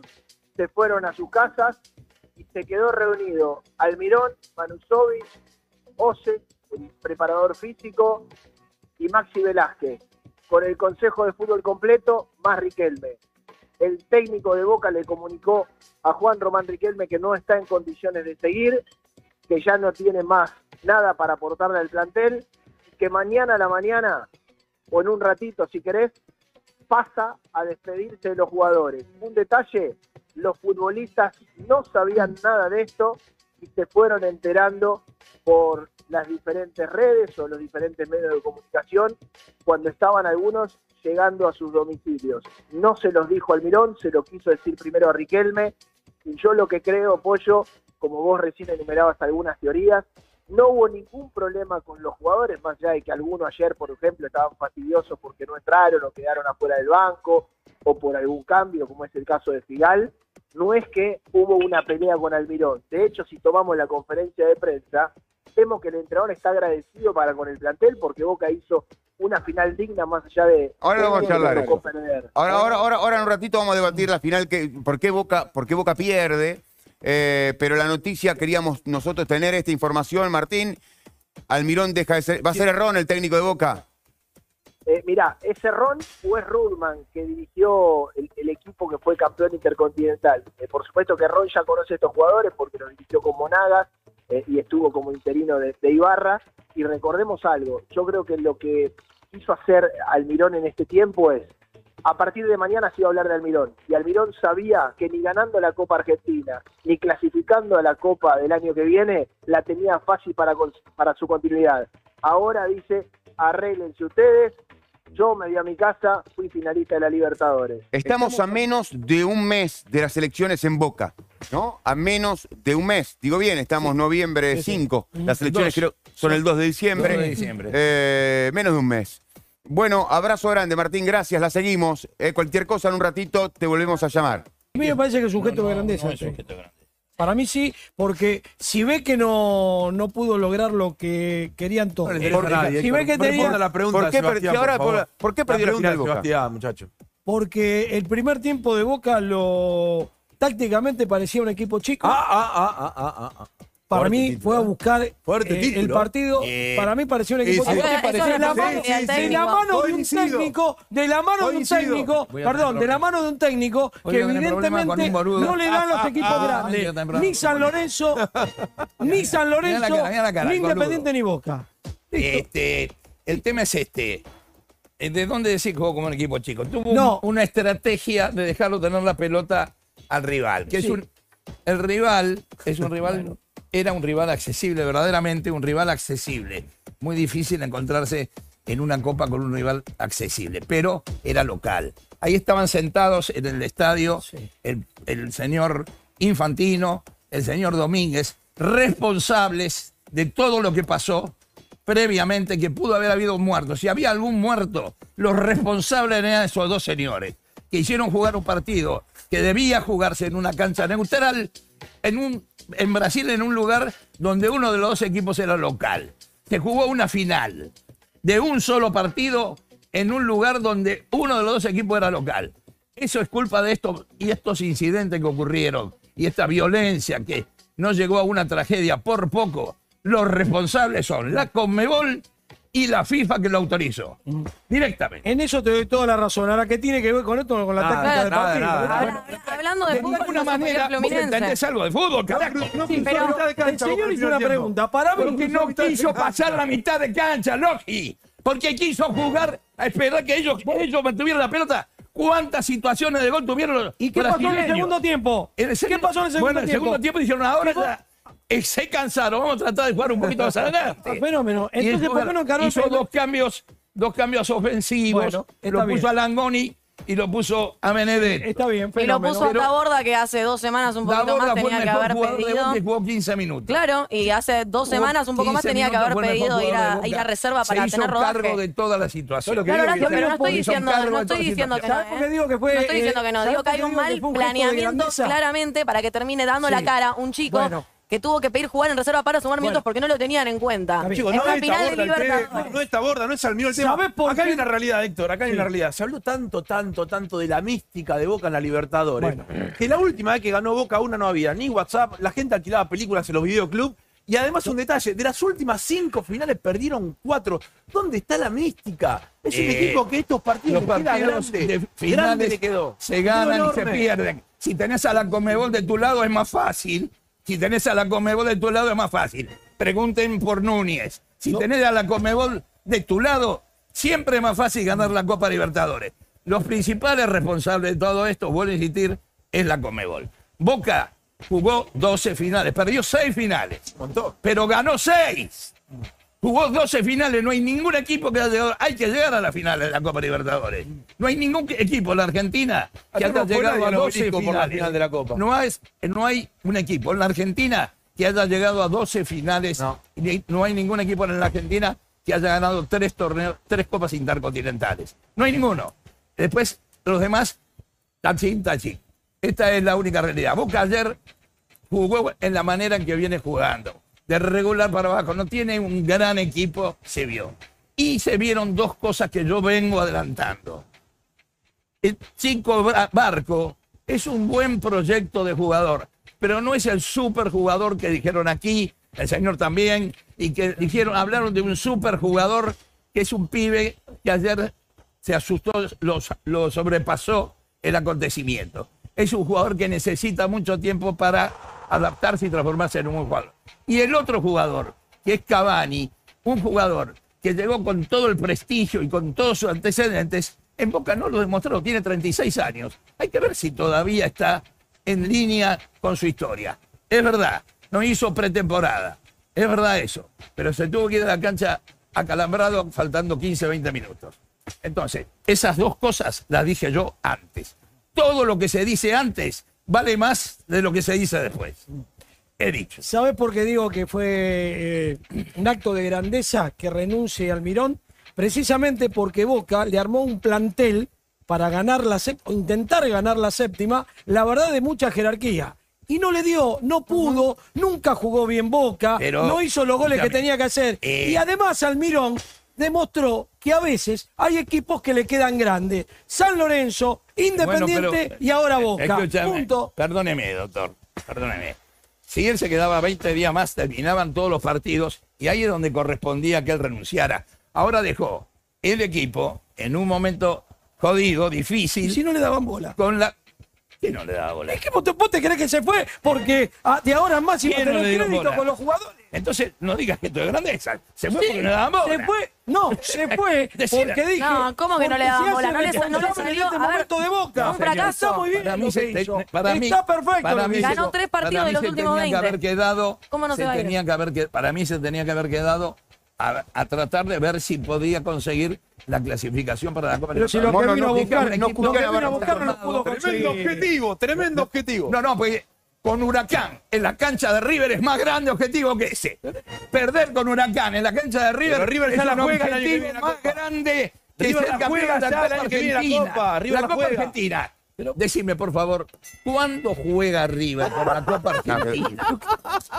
O: se fueron a sus casas y se quedó reunido Almirón, Manusovic, Ose, el preparador físico, y Maxi Velázquez, con el Consejo de Fútbol completo, más Riquelme. El técnico de Boca le comunicó a Juan Román Riquelme que no está en condiciones de seguir, que ya no tiene más nada para aportarle al plantel, que mañana a la mañana, o en un ratito si querés, pasa a despedirse de los jugadores. Un detalle, los futbolistas no sabían nada de esto y se fueron enterando por las diferentes redes o los diferentes medios de comunicación cuando estaban algunos llegando a sus domicilios. No se los dijo Almirón, se lo quiso decir primero a Riquelme y yo lo que creo, Pollo, como vos recién enumerabas algunas teorías, no hubo ningún problema con los jugadores, más allá de que algunos ayer, por ejemplo, estaban fastidiosos porque no entraron o quedaron afuera del banco o por algún cambio, como es el caso de Figal. No es que hubo una pelea con Almirón. De hecho, si tomamos la conferencia de prensa, vemos que el entrenador está agradecido para con el plantel porque Boca hizo una final digna más allá de...
M: Ahora vamos a charlar eso. Ahora, ahora, ahora, ahora en un ratito vamos a debatir la final, que, por, qué Boca, por qué Boca pierde. eh, pero la noticia, queríamos nosotros tener esta información, Martín. Almirón deja de ser. ¿Va a ser Errón el técnico de Boca?
O: Eh, mirá, ¿es Ron o es Rudman que dirigió el, el equipo que fue campeón intercontinental? Eh, por supuesto que Ron ya conoce a estos jugadores porque los dirigió con Monagas eh, y estuvo como interino de, de Ibarra. Y recordemos algo, yo creo que lo que quiso hacer Almirón en este tiempo es, a partir de mañana se iba a hablar de Almirón. Y Almirón sabía que ni ganando la Copa Argentina, ni clasificando a la Copa del año que viene, la tenía fácil para, para su continuidad. Ahora dice, arréglense ustedes, yo me di a mi casa, fui finalista de la Libertadores.
M: Estamos a menos de un mes de las elecciones en Boca, ¿no? A menos de un mes. Digo bien, estamos noviembre 5. Las elecciones creo son el 2 de diciembre.
P: 2 de diciembre.
M: Eh, menos de un mes. Bueno, abrazo grande, Martín, gracias, la seguimos. Eh, cualquier cosa en un ratito te volvemos a llamar.
N: A mí me parece que es gesto de grandeza. este. Para mí sí, porque si ve que no, no pudo lograr lo que querían todos. Si ve que tenía,
P: la pregunta
M: ¿Por
P: de
M: qué
P: Sebastián,
M: ahora
P: por favor.
M: por- por qué perdió la
P: pregunta
M: final Boca?
P: Sebastián, muchacho.
N: porque el primer tiempo de Boca lo tácticamente parecía un equipo chico.
P: Ah, ah, ah, ah, ah, ah.
N: Para mí
P: título,
N: fue a
P: ¿eh?
N: buscar eh, el partido.
P: Eh,
N: para mí pareció un equipo chico. De la mano, de
P: técnico.
N: la mano de un técnico, de la mano de un técnico, perdón, de la mano de un técnico
P: Voy
N: que evidentemente no le dan los equipos
P: Ah, ah,
N: grandes. Ni San Lorenzo, ni San Lorenzo, ni. Independiente ni Boca.
P: Este, el tema es este. Eh, ¿De dónde decís que jugó como un equipo chico? Tuvo un-
N: No.
P: una estrategia de dejarlo tener la pelota al rival. Que es
N: Sí.
P: un, el rival es un rival, era un rival accesible, verdaderamente un rival accesible. Muy difícil encontrarse en una copa con un rival accesible, pero era local. Ahí estaban sentados en el estadio el, el señor Infantino, el señor Domínguez, responsables de todo lo que pasó previamente que pudo haber habido un muerto. Si había algún muerto, los responsables eran esos dos señores que hicieron jugar un partido que debía jugarse en una cancha neutral, en, un, en Brasil, en un lugar donde uno de los dos equipos era local. Se jugó una final de un solo partido en un lugar donde uno de los dos equipos era local. Eso es culpa de esto y estos incidentes que ocurrieron y esta violencia que no llegó a una tragedia por poco. Los responsables son la Conmebol y la FIFA que lo autorizó. Directamente.
N: En eso te doy toda la razón. Ahora, ¿qué tiene que ver con esto? Con la
P: Nada,
N: táctica del partido.
P: nada,
J: Habla- Hablando de,
P: De
J: fútbol,
P: ninguna
J: no se
P: manera, vos entendés algo de fútbol, carajo.
J: Sí, pero-
N: El señor hizo una pregunta. Para
P: Porque no quiso pasar la mitad de cancha, Logi. Porque quiso jugar a esperar que ellos, ellos mantuvieran la pelota. ¿Cuántas situaciones de gol tuvieron los
N: ¿Y qué pasó en el segundo tiempo?
P: En el
N: ¿Qué pasó en el segundo
P: bueno, en el
N: tiempo?
P: segundo tiempo dijeron, ahora ya, eh, se cansaron, vamos a tratar de jugar un poquito más adelante.
N: Ah, fenómeno.
P: Y
N: Entonces, ¿por qué no el
P: Hizo dos cambios, dos cambios ofensivos,
N: Bueno,
P: lo puso
N: bien.
P: a Langoni y lo puso a Benedet.
N: Está bien,
J: Y lo puso a Taborda, que hace dos semanas un poquito más tenía que haber pedido.
P: Y jugó 15 minutos.
J: Claro, y hace dos semanas un poco más
P: 15
J: tenía que haber pedido ir a, ir a reserva
P: Se
J: para
P: hizo
J: tener rodaje.
P: cargo de toda la situación.
J: Claro, Horacio, pero no estoy
P: Se hizo
J: diciendo, no estoy diciendo que no. ¿eh?
N: digo que fue,
J: no estoy
N: eh,
J: diciendo que no,
N: ¿sabes
J: digo que hay un
N: que
J: mal planeamiento claramente para que termine dando la cara un chico. Que tuvo que pedir jugar en reserva para sumar minutos porque no lo tenían en cuenta.
Q: Chicos,
J: es
Q: no es
J: final de
Q: tema,
J: Libertadores.
Q: no es Taborda, no es Almirón el tema.
N: ¿Sabés por
Q: Acá hay
N: qué?
Q: una realidad, Héctor, acá hay
N: Sí.
Q: una realidad. Se habló tanto, tanto, tanto de la mística de Boca en la Libertadores, que la última vez que ganó Boca una no había ni WhatsApp, la gente alquilaba películas en los videoclubs, y además un detalle, de las últimas cinco finales perdieron cuatro. ¿Dónde está la mística? Es un
P: Eh,
Q: equipo que estos partidos
P: Los partidos
Q: grande.
P: de
Q: grande
P: finales
Q: le quedó.
P: se ganan y se pierden. Si tenés a la Comebol de tu lado es más fácil. Si tenés a la Comebol de tu lado es más fácil. Pregunten por Núñez. Si tenés a la Comebol de tu lado, siempre es más fácil ganar la Copa Libertadores. Los principales responsables de todo esto, vuelvo a insistir, es la Comebol. Boca jugó 12 finales, perdió 6 finales, pero ganó 6. Jugó 12 finales, no hay ningún equipo que haya llegado. Hay que llegar a la final de la Copa Libertadores. No hay ningún equipo en la Argentina que haya llegado a
Q: al
P: 12
Q: obelisco por la
P: finales.
Q: final de la Copa.
P: No, hay, no hay un equipo en la Argentina que haya llegado a 12 finales. No. hay ningún equipo en la Argentina que haya ganado tres torneos, tres copas intercontinentales. No hay ninguno. Después, los demás, tachín, tachín. Esta es la única realidad. Boca ayer jugó en la manera en que viene jugando. De regular para abajo. No tiene un gran equipo, se vio. Y se vieron dos cosas que yo vengo adelantando. El chico Barco es un buen proyecto de jugador, pero no es el superjugador que dijeron aquí, el señor también, y que dijeron, hablaron de un superjugador que es un pibe que ayer se asustó, lo sobrepasó el acontecimiento. Es un jugador que necesita mucho tiempo para adaptarse y transformarse en un buen jugador. Y el otro jugador, que es Cavani, un jugador que llegó con todo el prestigio y con todos sus antecedentes, en Boca no lo demostró, tiene 36 años. Hay que ver si todavía está en línea con su historia. Es verdad, no hizo pretemporada, es verdad eso, pero se tuvo que ir a la cancha acalambrado faltando 15, 20 minutos. Entonces, esas dos cosas las dije yo antes. Todo lo que se dice antes vale más de lo que se dice después. He dicho.
N: ¿Sabes por qué digo que fue eh, un acto de grandeza que renuncie Almirón? Precisamente porque Boca le armó un plantel para ganar la intentar ganar la séptima, la verdad de mucha jerarquía. Y no le dio, no pudo, nunca jugó bien Boca,
P: Pero,
N: no hizo los goles que tenía que hacer.
P: eh,
N: y además Almirón demostró que a veces hay equipos que le quedan grandes. San Lorenzo, Independiente
P: Bueno, pero-
N: y ahora Boca. Punto.
P: Perdóneme, doctor. Perdóneme. Si él se quedaba 20 días más, terminaban todos los partidos y ahí es donde correspondía que él renunciara. Ahora dejó el equipo en un momento jodido, difícil.
N: ¿Y si no le daban bola?
P: Con la. ¿Qué no le daba bola?
N: Es que vos te, vos te crees que se fue porque de ahora en más iba a
P: ¿Quién no
N: tener
P: dio
N: crédito
P: bola?
N: con los jugadores.
P: Entonces, no digas que esto es grandeza. Se fue
N: Sí,
P: porque no le daban bola.
N: Se fue, no, se fue porque dije.
J: No, ¿cómo que no le daban
N: se
J: bola? No le- no le salió-
N: en este
J: ver,
N: momento de Boca.
J: un fracaso.
N: Está muy bien
P: Para mí,
N: lo
P: se,
N: que
P: te-
N: hizo.
P: para mí-
N: Está perfecto
P: para mí se-.
J: Ganó tres partidos
P: para
J: de los
P: se
J: últimos
P: tenía que
J: 20.
P: haber quedado,
J: ¿Cómo no se va a ir?
P: tenía que haber para mí se tenía que haber quedado a, a tratar de ver si podía conseguir la clasificación para la Copa
N: Pero si lo que vino a buscar, no lo pudo
P: formado.
Q: Tremendo objetivo, tremendo objetivo.
P: No, no, pues con Huracán en la cancha de River es más grande objetivo que ese. Perder con Huracán en la cancha de River,
Q: River
P: es
Q: ya la
P: un
Q: juega el año que
P: objetivo
Q: viene la
P: más
Q: Copa.
P: grande que
Q: River
P: ser
Q: la
P: campeón
Q: juega
P: de la
Q: ya el
P: Copa
Q: año que viene la
P: Argentina.
Q: Copa, River
P: la
Q: la
P: Copa
Q: juega.
P: Argentina. Pero decime, por favor, ¿cuándo juega River por la Copa Argentina?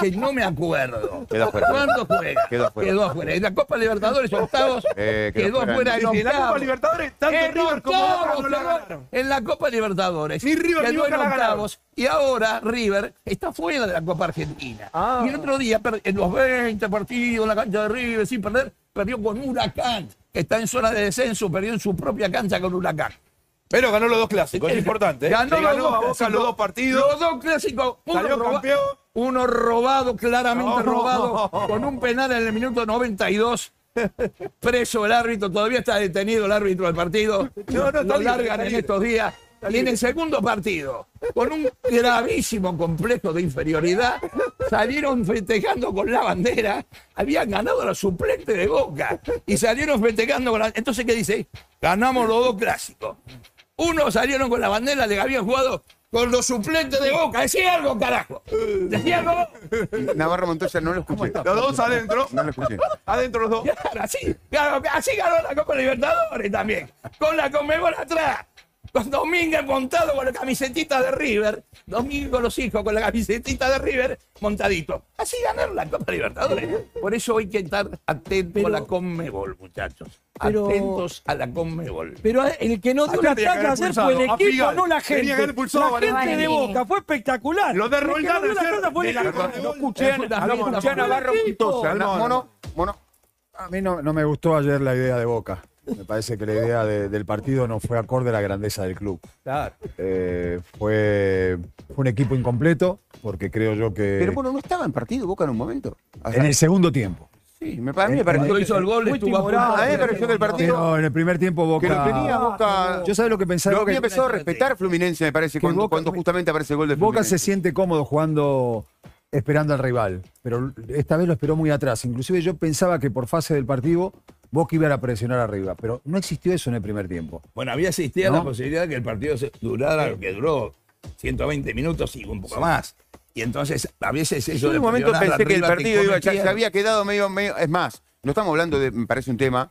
P: que no me acuerdo.
M: Quedó afuera.
P: ¿Cuándo juega?
M: Quedó afuera.
P: Quedó afuera. En la Copa Libertadores, octavos,
M: Eh,
P: quedó, afuera en
Q: Sí, en la Copa
P: octavos.
Q: Libertadores, tanto
P: En
Q: River como Boca
P: octavos
Q: no la
P: quedó
Q: ganaron.
P: En la Copa Libertadores.
Q: Ni River ni
P: quedó
Q: Boca
P: en octavos. Y ahora River está fuera de la Copa Argentina.
Q: Ah.
P: Y el otro día, en los 20 partidos en la cancha de River, sin perder, perdió con Huracán, que está en zona de descenso, perdió en su propia cancha con Huracán.
Q: Pero ganó los dos clásicos, es importante. ¿eh?
P: Ganó, los
Q: ganó
P: dos
Q: a Boca
P: clásicos.
Q: los dos partidos.
P: Los dos clásicos. Uno,
Q: Salió
P: roba-
Q: campeón.
P: uno robado, claramente
Q: No.
P: robado, con un penal en el minuto 92. Preso el árbitro, todavía está detenido el árbitro del partido.
Q: No, no,
P: Lo largan en estos días. Y en el segundo partido, con un gravísimo complejo de inferioridad, salieron festejando con la bandera. Habían ganado a los suplentes de Boca. Y salieron festejando con la. Entonces, ¿qué dice? Ganamos los dos clásicos. Unos salieron con la bandera de que habían jugado con los suplentes de Boca. Decía algo, carajo. Decía algo.
M: Navarro Montoya no lo escuché.
Q: Los dos adentro.
M: No lo escuché.
Q: Adentro los dos.
P: Claro, así. Claro, así ganó la Copa Libertadores también. Con la Conmebol atrás. Con Domínguez montado con la camisetita de River. Domínguez con los hijos con la camisetita de River montadito. Así ganar la Copa Libertadores. Por eso hay que estar atentos a la Conmebol, muchachos. Atentos a la Conmebol.
N: Pero el que no dio un
P: ataque
N: ayer fue el equipo, no la gente.
P: Pulsado,
N: la gente de Boca fue espectacular.
Q: Lo de Roldán
N: no fue el equipo.
M: Escuché. Mono, mono.
R: A mí no, no me gustó ayer la idea de Boca. Me parece que la idea del partido no fue acorde a la grandeza del club.
Q: Claro.
R: Eh, fue, fue, un equipo incompleto, porque creo yo que.
M: Pero bueno, no estaba en partido Boca en un momento.
R: En el segundo tiempo.
M: Sí, me parece.
R: Cuando hizo el gol, estuvo a
M: mí me pareció que partido.
R: No, en el primer tiempo Boca.
M: Que tenía ah, Boca.
R: Yo sabía lo que pensaba.
M: Lo que empezó a respetar Fluminense, me parece, cuando, justamente aparece el gol de Fluminense.
R: Boca se siente cómodo jugando esperando al rival, pero esta vez lo esperó muy atrás. Inclusive yo pensaba que por fase del partido Boca iba a presionar arriba, pero no existió eso en el primer tiempo.
P: Bueno, había existido la posibilidad de que el partido durara lo que duró, 120 minutos y un poco más. Y entonces a veces eso...
M: Yo en un momento pensé que el partido iba, ya, se había quedado medio, medio... Es más, no estamos hablando de, me parece un tema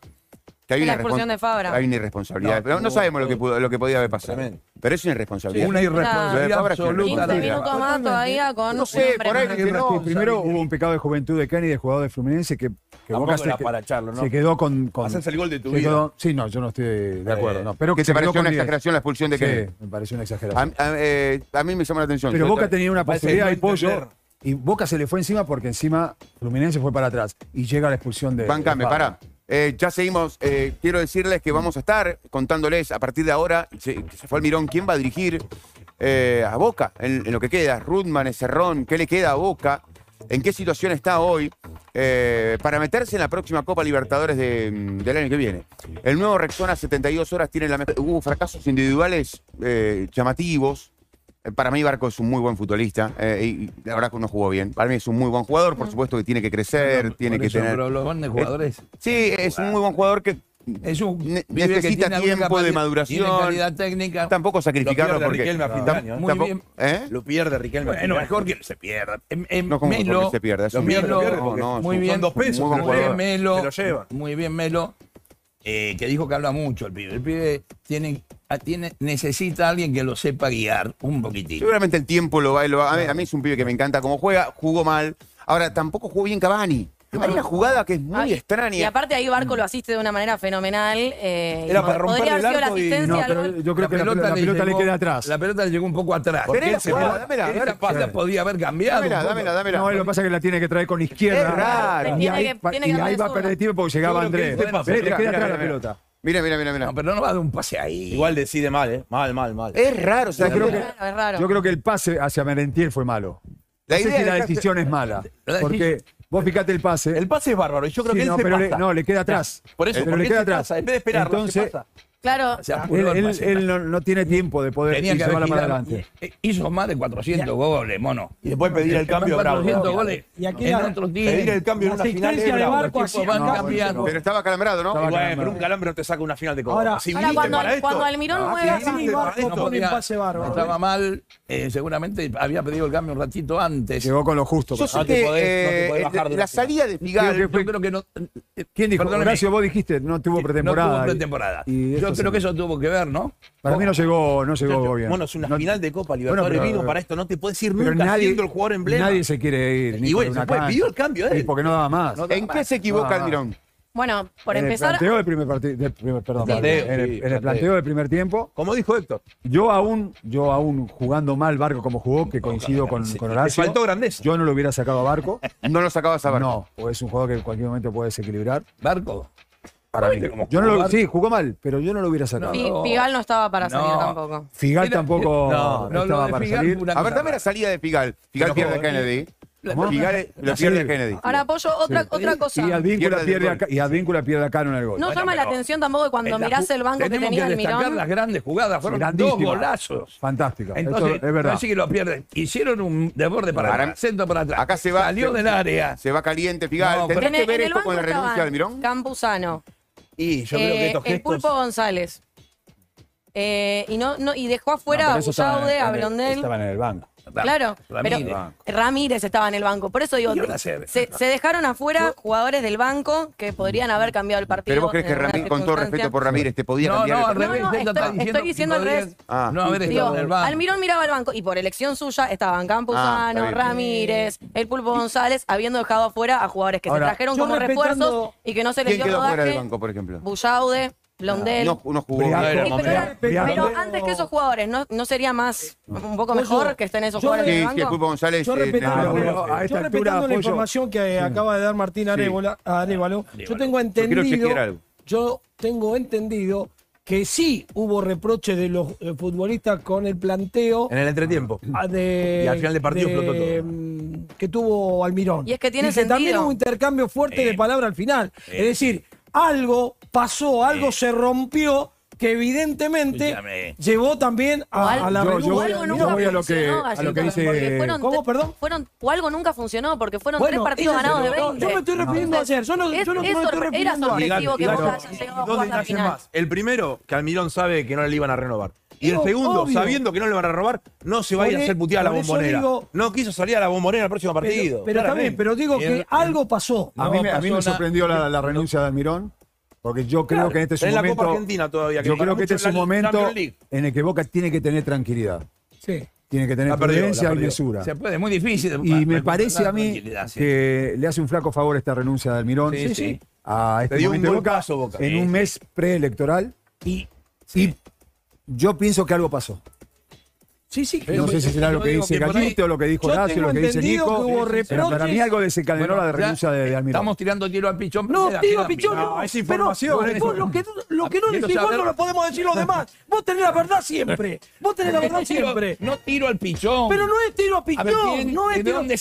M: hay, una irresponsabilidad.
P: No,
M: pero no sabemos lo que, pudo, lo que podía haber pasado. Pero es una irresponsabilidad.
R: una irresponsabilidad
J: 15 minutos más todavía con
M: No sé, por ahí que no.
R: Primero hubo un pecado de juventud de Cani, de jugador de Fluminense, que, se, quedó con. con-
Q: Hacerse el gol de tu vida.
R: sí, no, yo no estoy de eh, acuerdo. No, pero
M: que
R: se
M: pareció una exageración la expulsión de
R: que
M: Sí,
R: me pareció una exageración.
M: a- mí eh, me llama la atención.
R: Pero Boca tenía una posibilidad de pollo. Y Boca se le fue encima porque encima Fluminense fue para atrás. Y llega la expulsión de.
M: Bancame,
R: de
M: pará. Eh, ya seguimos. Eh, quiero decirles que vamos a estar contándoles a partir de ahora, se, se fue Almirón, quién va a dirigir eh, a Boca en, lo que queda. Rudman, Cerrón, qué le queda a Boca, en qué situación está hoy para meterse en la próxima Copa Libertadores mm, del año que viene. El nuevo Rexona, 72 horas, tiene la Hubo fracasos individuales llamativos. Eh, para mí Barco es un muy buen futbolista eh, y la verdad es que uno jugó bien. Para mí es un muy buen jugador, por ah. supuesto que tiene que crecer, no,
P: tiene
M: que
P: eso,
M: tener...
P: Pero los grandes eh, jugadores...
M: Eh, sí, es un muy buen jugador que
P: es un
M: necesita
P: que
M: tiempo de maduración.
P: Tiene calidad técnica.
M: Tampoco sacrificarlo porque
Q: Riquelme a fin de año, ¿eh?
P: Muy
M: ¿tampoco?
P: bien.
M: ¿Eh?
Q: Lo pierde Riquelme.
P: Bueno, mejor que se pierda. Eh, eh,
M: no como
P: Melo,
M: se pierda.
P: Melo,
Q: Melo, no,
M: no,
P: muy bien.
Q: Son dos pesos.
M: Muy, buen
P: Melo,
Q: lo lleva.
P: muy bien Melo. Eh, que dijo que habla mucho el pibe. El pibe tiene, ah, tiene, necesita a alguien que lo sepa guiar un poquitín.
M: Seguramente el tiempo lo va y lo va. A mí, a mí es un pibe que me encanta cómo juega, jugó mal. Ahora, tampoco jugó bien Cavani. Hay una jugada que es muy
J: Ay,
M: extraña.
J: Y aparte ahí Barco lo asiste de una manera fenomenal. Eh,
Q: Era para
J: romper
Q: el arco y...
R: No, pero yo creo la que la pelota, la pelota le,
P: llegó, le,
R: queda atrás.
P: La pelota le llegó un poco atrás. Porque ese,
M: dámela,
P: esa pasa podía haber cambiado.
M: Dámela, dámela, dámela.
R: No, lo que pasa es que la tiene que traer con izquierda.
M: Es raro.
R: Y ahí,
J: que,
R: y ahí va a perder tiempo porque llegaba Andrés. Le queda atrás la pelota.
M: Mira, mira, mira, mira.
P: No, pero no va de un pase ahí.
Q: Igual decide mal, ¿eh? Mal, mal, mal.
M: Es raro, o
R: yo creo
M: que,
J: raro, es raro.
R: Yo creo que el pase hacia Merentiel fue malo.
M: La,
R: idea sé si la decisión es mala. Porque Vos fijate el pase.
Q: El pase es bárbaro. Y yo creo
R: sí,
Q: que él
R: no,
Q: se
R: pero
Q: pasa.
R: Le, no, le queda atrás.
Q: Por eso,
R: pero le queda atrás.
Q: Pasa. En vez de esperar,
R: Entonces, se
Q: pasa.
J: Claro.
P: O sea,
R: él, él, él no, no, tiene tiempo de poder
P: Tenía que haber
R: más adelante.
P: Hizo más de 400 ya. goles, mono.
Q: Y después pedir el, cambio
P: de 400 bravo. goles.
N: Y aquí
P: en otros
Q: días.
P: Pedir
Q: el cambio en una final
N: de barco así.
P: No,
M: pero estaba calambrado, ¿no?
R: Estaba
Q: bueno,
R: calambrado.
Q: pero un calambre no te saca una final de copa.
N: Ahora,
Q: si
J: ahora cuando,
Q: para
J: cuando Almirón
N: juega
Q: así,
N: barco pone un pase bárbaro.
P: Estaba mal eh, seguramente había pedido el cambio un ratito antes.
R: Llegó con lo justo.
M: Yo que, eh,
Q: eh,
M: la, salida de Figal.
P: Yo, creo que no.
R: ¿Quién dijo?
P: Perdóname.
R: Horacio, vos dijiste, no tuvo pretemporada.
P: No tuvo pretemporada.
R: Y,
P: y
R: yo
P: creo que eso tuvo que ver, ¿no?
R: Para mí no llegó, no llegó yo, bien.
Q: Bueno, es una
R: no,
Q: final de Copa Libertadores
R: bueno,
Q: vino para esto. No te puedes ir nunca
R: nadie,
Q: siendo el jugador emblema.
R: Nadie se quiere ir.
Q: Y bueno, se pidió el cambio,
R: ¿eh?
Q: Sí,
R: porque no daba más.
M: ¿En qué se equivoca Almirón?
J: Bueno, por
R: en
J: empezar.
R: El planteo del primer partido. En, el,
Q: planteo,
R: del primer tiempo.
Q: Como dijo Héctor.
R: Yo aún, yo aún jugando mal Barco como jugó, que coincido con,
Q: sí,
R: con
Q: Faltó grandeza.
R: Yo no lo hubiera sacado a Barco.
M: no lo sacabas a Barco.
R: No, O es un jugador que en cualquier momento puede desequilibrar.
P: Barco.
R: Para mí. Yo no lo, sí, jugó mal, pero yo no lo hubiera sacado.
J: No. Figal no estaba para salir tampoco.
R: Figal tampoco
P: no,
R: estaba para salir.
M: A ver, dame la salida de Figal. Figal pierde Kennedy. Pigares, lo pierde Kennedy.
J: Ahora apoyo otra, otra cosa.
R: Y Advíncula
M: pierde,
R: pierde, acá, y pierde acá en el gol.
J: No
P: bueno,
J: llama la atención tampoco cuando mirás el banco que tenía que
P: destacar
J: Mirón.
P: las grandes jugadas, fueron dos golazos.
R: Fantástica.
P: Entonces,
R: Eso es verdad.
P: Así que lo pierden. Hicieron un desborde para, para, centro para atrás.
M: Acá se va.
P: Salió
M: se,
P: del área.
M: Se va caliente, Pigares.
P: No,
J: ¿Tendrás
M: que ver esto con la renuncia de Mirón?
J: Campuzano.
P: Y yo creo que
J: eh,
P: estos
J: El Pulpo González. Eh, y, no, y dejó afuera a Usaude, a Blondel.
R: Estaban en el banco.
J: Claro,
R: Ramírez.
J: Ramírez estaba en el banco. Por eso digo, se, dejaron afuera jugadores del banco que podrían haber cambiado el partido.
M: Pero vos crees que Ramírez, con todo respeto por Ramírez, te podía cambiar el partido.
J: No,
P: no,
J: estoy, estoy diciendo, al revés.
M: Ah.
P: No, haber estado en el banco.
J: Almirón miraba el banco y por elección suya estaban Campuzano,
M: ah,
J: Ramírez, el Pulpo González, habiendo dejado afuera a jugadores que se trajeron como refuerzos y que no se les dio
M: rodaje. Fuera del banco, por ejemplo?
J: Bullaude. Blondel.
M: No,
J: pero, pero antes que esos jugadores, ¿no, ¿no sería más un poco mejor que estén esos jugadores?
M: Sí, sí,
J: el
M: González.
N: Yo
M: eh,
R: a esta
N: yo respetando la información que acaba de dar Martín Arevalo, Arevalo, yo tengo entendido, yo tengo entendido que sí hubo reproche de los eh, futbolistas con el planteo
Q: En el entretiempo.
N: de,
Q: Y al final del partido explotó todo.
N: Mm, que tuvo Almirón.
J: Y es que tiene
N: que
J: sentido.
N: también hubo un intercambio fuerte de palabra al final. Es decir, algo pasó, algo se rompió que evidentemente llevó también a, a la
R: yo, yo voy,
J: algo
R: nunca
N: yo
R: voy a lo que, a lo que dice...
J: Fueron,
N: ¿Cómo, perdón?
J: Fueron, o algo nunca funcionó porque fueron
N: bueno,
J: tres partidos ganados de 20.
N: yo me estoy refiriendo no. a ayer. Yo no,
J: es,
N: yo no,
J: es
N: estoy refiriendo era
J: sorpresivo que vos hayas llegado a la final.
Q: Más. El primero, que Almirón sabe que no le iban a renovar. Y el segundo, sabiendo que no le van a robar, no se va a ir a hacer putear a la bombonera. No quiso salir a la bombonera el próximo partido.
N: Pero,
Q: también,
N: pero digo que algo pasó.
R: A, mí, me, sorprendió la, renuncia de Almirón. Porque yo creo
Q: claro,
R: que este es un
Q: momento. La Copa Argentina todavía,
R: yo creo que este es un momento en el que Boca tiene que tener tranquilidad.
N: Sí.
R: Tiene que tener prudencia y mesura.
P: Se puede, muy difícil.
R: Y me parece a mí que le hace un flaco favor esta renuncia de Almirón
P: sí, sí.
R: a este momento un Boca, en un mes preelectoral.
N: Y
R: yo pienso que algo pasó.
N: Sí, sí,
R: no sé si será lo que dice Gallito, lo que dijo Horacio, lo que dice Nico. pero para mí algo desencadenó la renuncia de, Almirón.
P: Estamos tirando hielo al pichón.
N: No, tiro
P: al
N: pichón.
Q: No, es información.
N: lo que, lo que no decís vos no lo podemos decir los demás. Vos tenés la verdad siempre. Vos tenés la verdad siempre.
P: No tiro al pichón.
N: Pero no es tiro al pichón. no es
P: ¿De dónde?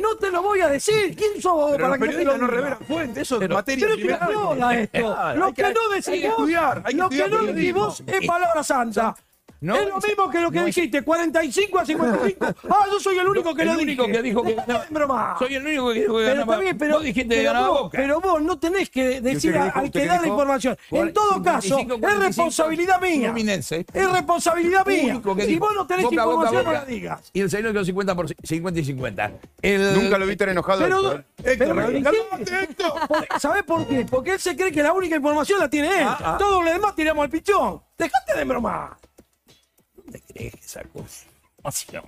N: No, te lo voy a decir. ¿Quién sos vos para que te
Q: no revelan fuentes? Eso es materia
N: Pero es esto. Lo que no decís vos, lo que no decís vos es palabra santa. Es lo mismo que lo que dijiste, 45 a 55. Ah, yo soy el único que
P: el
N: lo
P: único
N: dije.
P: que dijo que ganaba.
N: Broma.
P: Soy el único que dijo que ganaba.
N: Pero pero,
P: vos dijiste que ganaba
N: vos, Pero vos no tenés que decir al que da la información. En todo caso, es responsabilidad mía.
P: Eh.
N: Es responsabilidad mía.
P: Que
N: si vos no tenés
P: boca,
N: información, no la digas.
P: Y el señor quedó 50 por 50 y 50.
M: Nunca lo vi tan enojado.
N: Pero,
M: Héctor,
N: ¿Sabés por qué? Porque él se cree que la única información la tiene él.
Q: Ah, ah.
N: Todos los demás tiramos al pichón. Dejate de bromar.
P: ¿Dónde crees que sacó?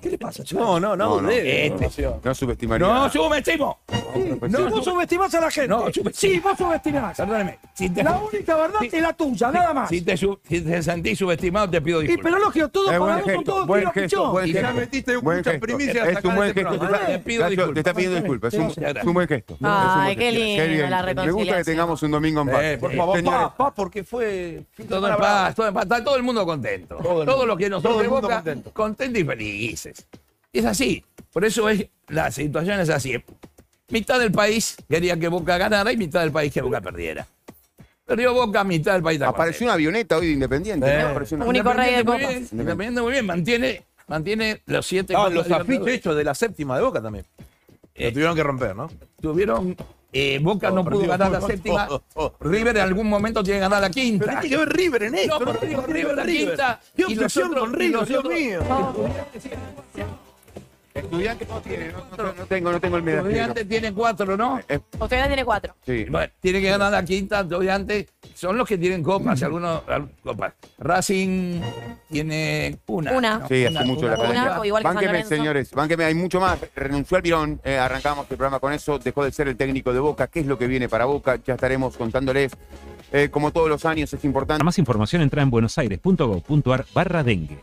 N: ¿Qué le pasa,
Q: chaval? No, no,
M: no. No,
Q: no.
P: Este.
M: No subestimaría.
P: No subestimo.
N: No, vos subestimas a la gente.
P: No, sub-
N: sí, vos subestimas.
P: Perdóneme. Si te,
N: La única verdad es la tuya, nada más.
P: Si te, si te sentís subestimado, te pido
N: Y
P: disculpas.
N: pero lógico, todos
M: Eh,
N: para
M: buen
N: son todos
M: buen gesto, buen
Q: Y ya metiste muchas primicias hasta
M: Es
Q: un
M: buen gesto.
P: Te está,
M: pido
P: disculpas.
M: te está pidiendo disculpas. Es un,
P: Muchas
M: buen gesto.
J: Ay, qué
M: gesto. Me gusta que tengamos un domingo en paz.
Q: Eh, por eh, favor,
M: Señores,
Q: porque fue.
P: Todo en paz, todo en paz. Está todo el mundo contento.
Q: Todo Todos
P: los que nos
Q: Todo
P: boca,
Q: contento
P: y feliz dices. Es así. Por eso es, la situación es así. Mitad del país quería que Boca ganara y mitad del país que Boca perdiera. Perdió Boca, mitad del país.
M: Apareció una avioneta hoy de Independiente.
Q: Eh,
M: ¿no? Apareció.
J: Único rey de
P: Boca. Muy Independiente muy bien, mantiene, mantiene los siete. Ah,
Q: los afiches hechos de la séptima de Boca también. Lo eh, tuvieron que romper, ¿no?
P: Tuvieron eh, Boca todo
Q: no
P: pudo ganar la
Q: todo,
P: séptima.
Q: Todo,
P: River en algún momento tiene que ganar la quinta.
Q: Pero tiene que ver River en esto.
P: No, pero
Q: River, River,
P: River, la quinta.
Q: Qué obsesión con River, Dios mío.
M: Estudiante no tiene, no, tengo, el medio.
P: Estudiante tiene cuatro, ¿no?
M: Eh,
J: Usted tiene cuatro.
M: Sí.
P: Bueno, tiene que ganar la quinta, estudiante. Son los que tienen copas, algunos copas. Racing tiene una.
J: Una.
M: Sí, hace mucho
J: una, la una,
M: bánqueme, señores, bánqueme, hay mucho más. Renunció al Pirón, eh, arrancamos el programa con eso, dejó de ser el técnico de Boca. ¿Qué es lo que viene para Boca? Ya estaremos contándoles. Eh, como todos los años es importante.
S: Más información entra en buenosaires.gov.ar barra dengue.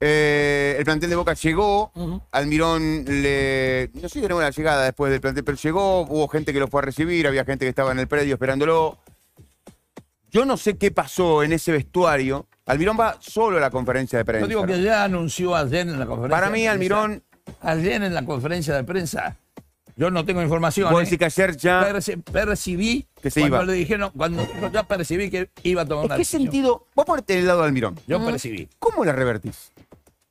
M: Eh, el plantel de Boca llegó. Almirón le. No sé si era una llegada después del plantel, pero llegó, hubo gente que lo fue a recibir, había gente que estaba en el predio esperándolo. Yo no sé qué pasó en ese vestuario. Almirón va solo a la conferencia de prensa.
P: Yo digo que ya anunció ayer en la conferencia.
M: Para mí, Almirón.
P: Ayer en la conferencia de prensa. Yo no tengo información.
M: Vos decís ¿eh? que ayer ya.
P: Perci percibí.
M: Que se
P: cuando
M: iba.
P: Le dijeron, cuando ya percibí que iba a tomar
M: ¿En
P: una
M: ¿Qué sentido? Vos ponete el lado de Almirón.
P: Yo percibí.
M: ¿Cómo la revertís?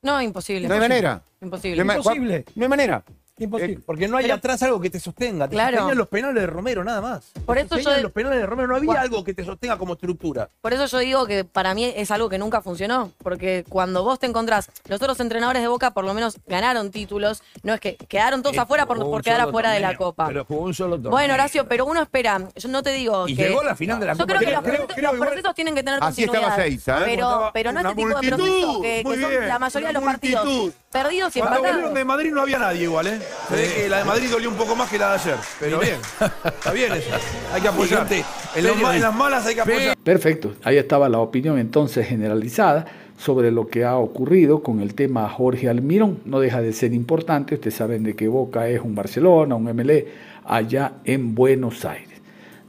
J: No, imposible.
M: No hay manera.
J: Imposible.
M: No hay Imposible. No hay manera.
N: Imposible.
Q: Porque no hay
J: Pero-
Q: atrás algo que te sostenga. Te
J: Claro.
Q: sostenían los penales de Romero, nada más.
J: Por
Q: Te
J: eso yo-
Q: los penales de Romero, no había algo que te sostenga como estructura.
J: Por eso yo digo que para mí es algo que nunca funcionó, porque cuando vos te encontrás, los otros entrenadores de Boca por lo menos ganaron títulos, no es que quedaron todos
P: Eh,
J: afuera por, por quedar afuera de la Copa.
P: Pero jugó un solo torneo.
J: Bueno, Horacio, pero uno espera, yo no te digo
P: Y
J: que...
P: llegó a la final de la
J: Yo
P: Copa.
J: creo que los,
P: creo-
J: procesos,
P: creo
J: los
P: igual-
J: procesos tienen que tener
M: Así estaba
J: continuidad.
M: Seiza, ¿eh?
J: Pero, pero no este tipo de procesos que, son
Q: bien,
J: la mayoría de los partidos perdidos y empatados.
Q: de Madrid no había nadie igual, ¿eh? Se ve que la de Madrid dolió un poco más que la de ayer. Pero bien, está bien eso. Hay que apoyar.
P: Gente,
Q: En, los ma- en las malas hay que apoyar.
A: Perfecto, ahí estaba la opinión entonces generalizada sobre lo que ha ocurrido con el tema Jorge Almirón. No deja de ser importante, ustedes saben de que Boca es un Barcelona, un MLE, allá en Buenos Aires.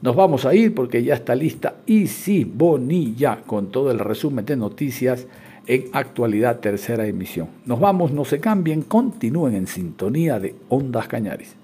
A: Nos vamos a ir porque ya está lista Isi Bonilla con todo el resumen de noticias en actualidad tercera emisión. Nos vamos, no se cambien, continúen en sintonía de Ondas Cañaris.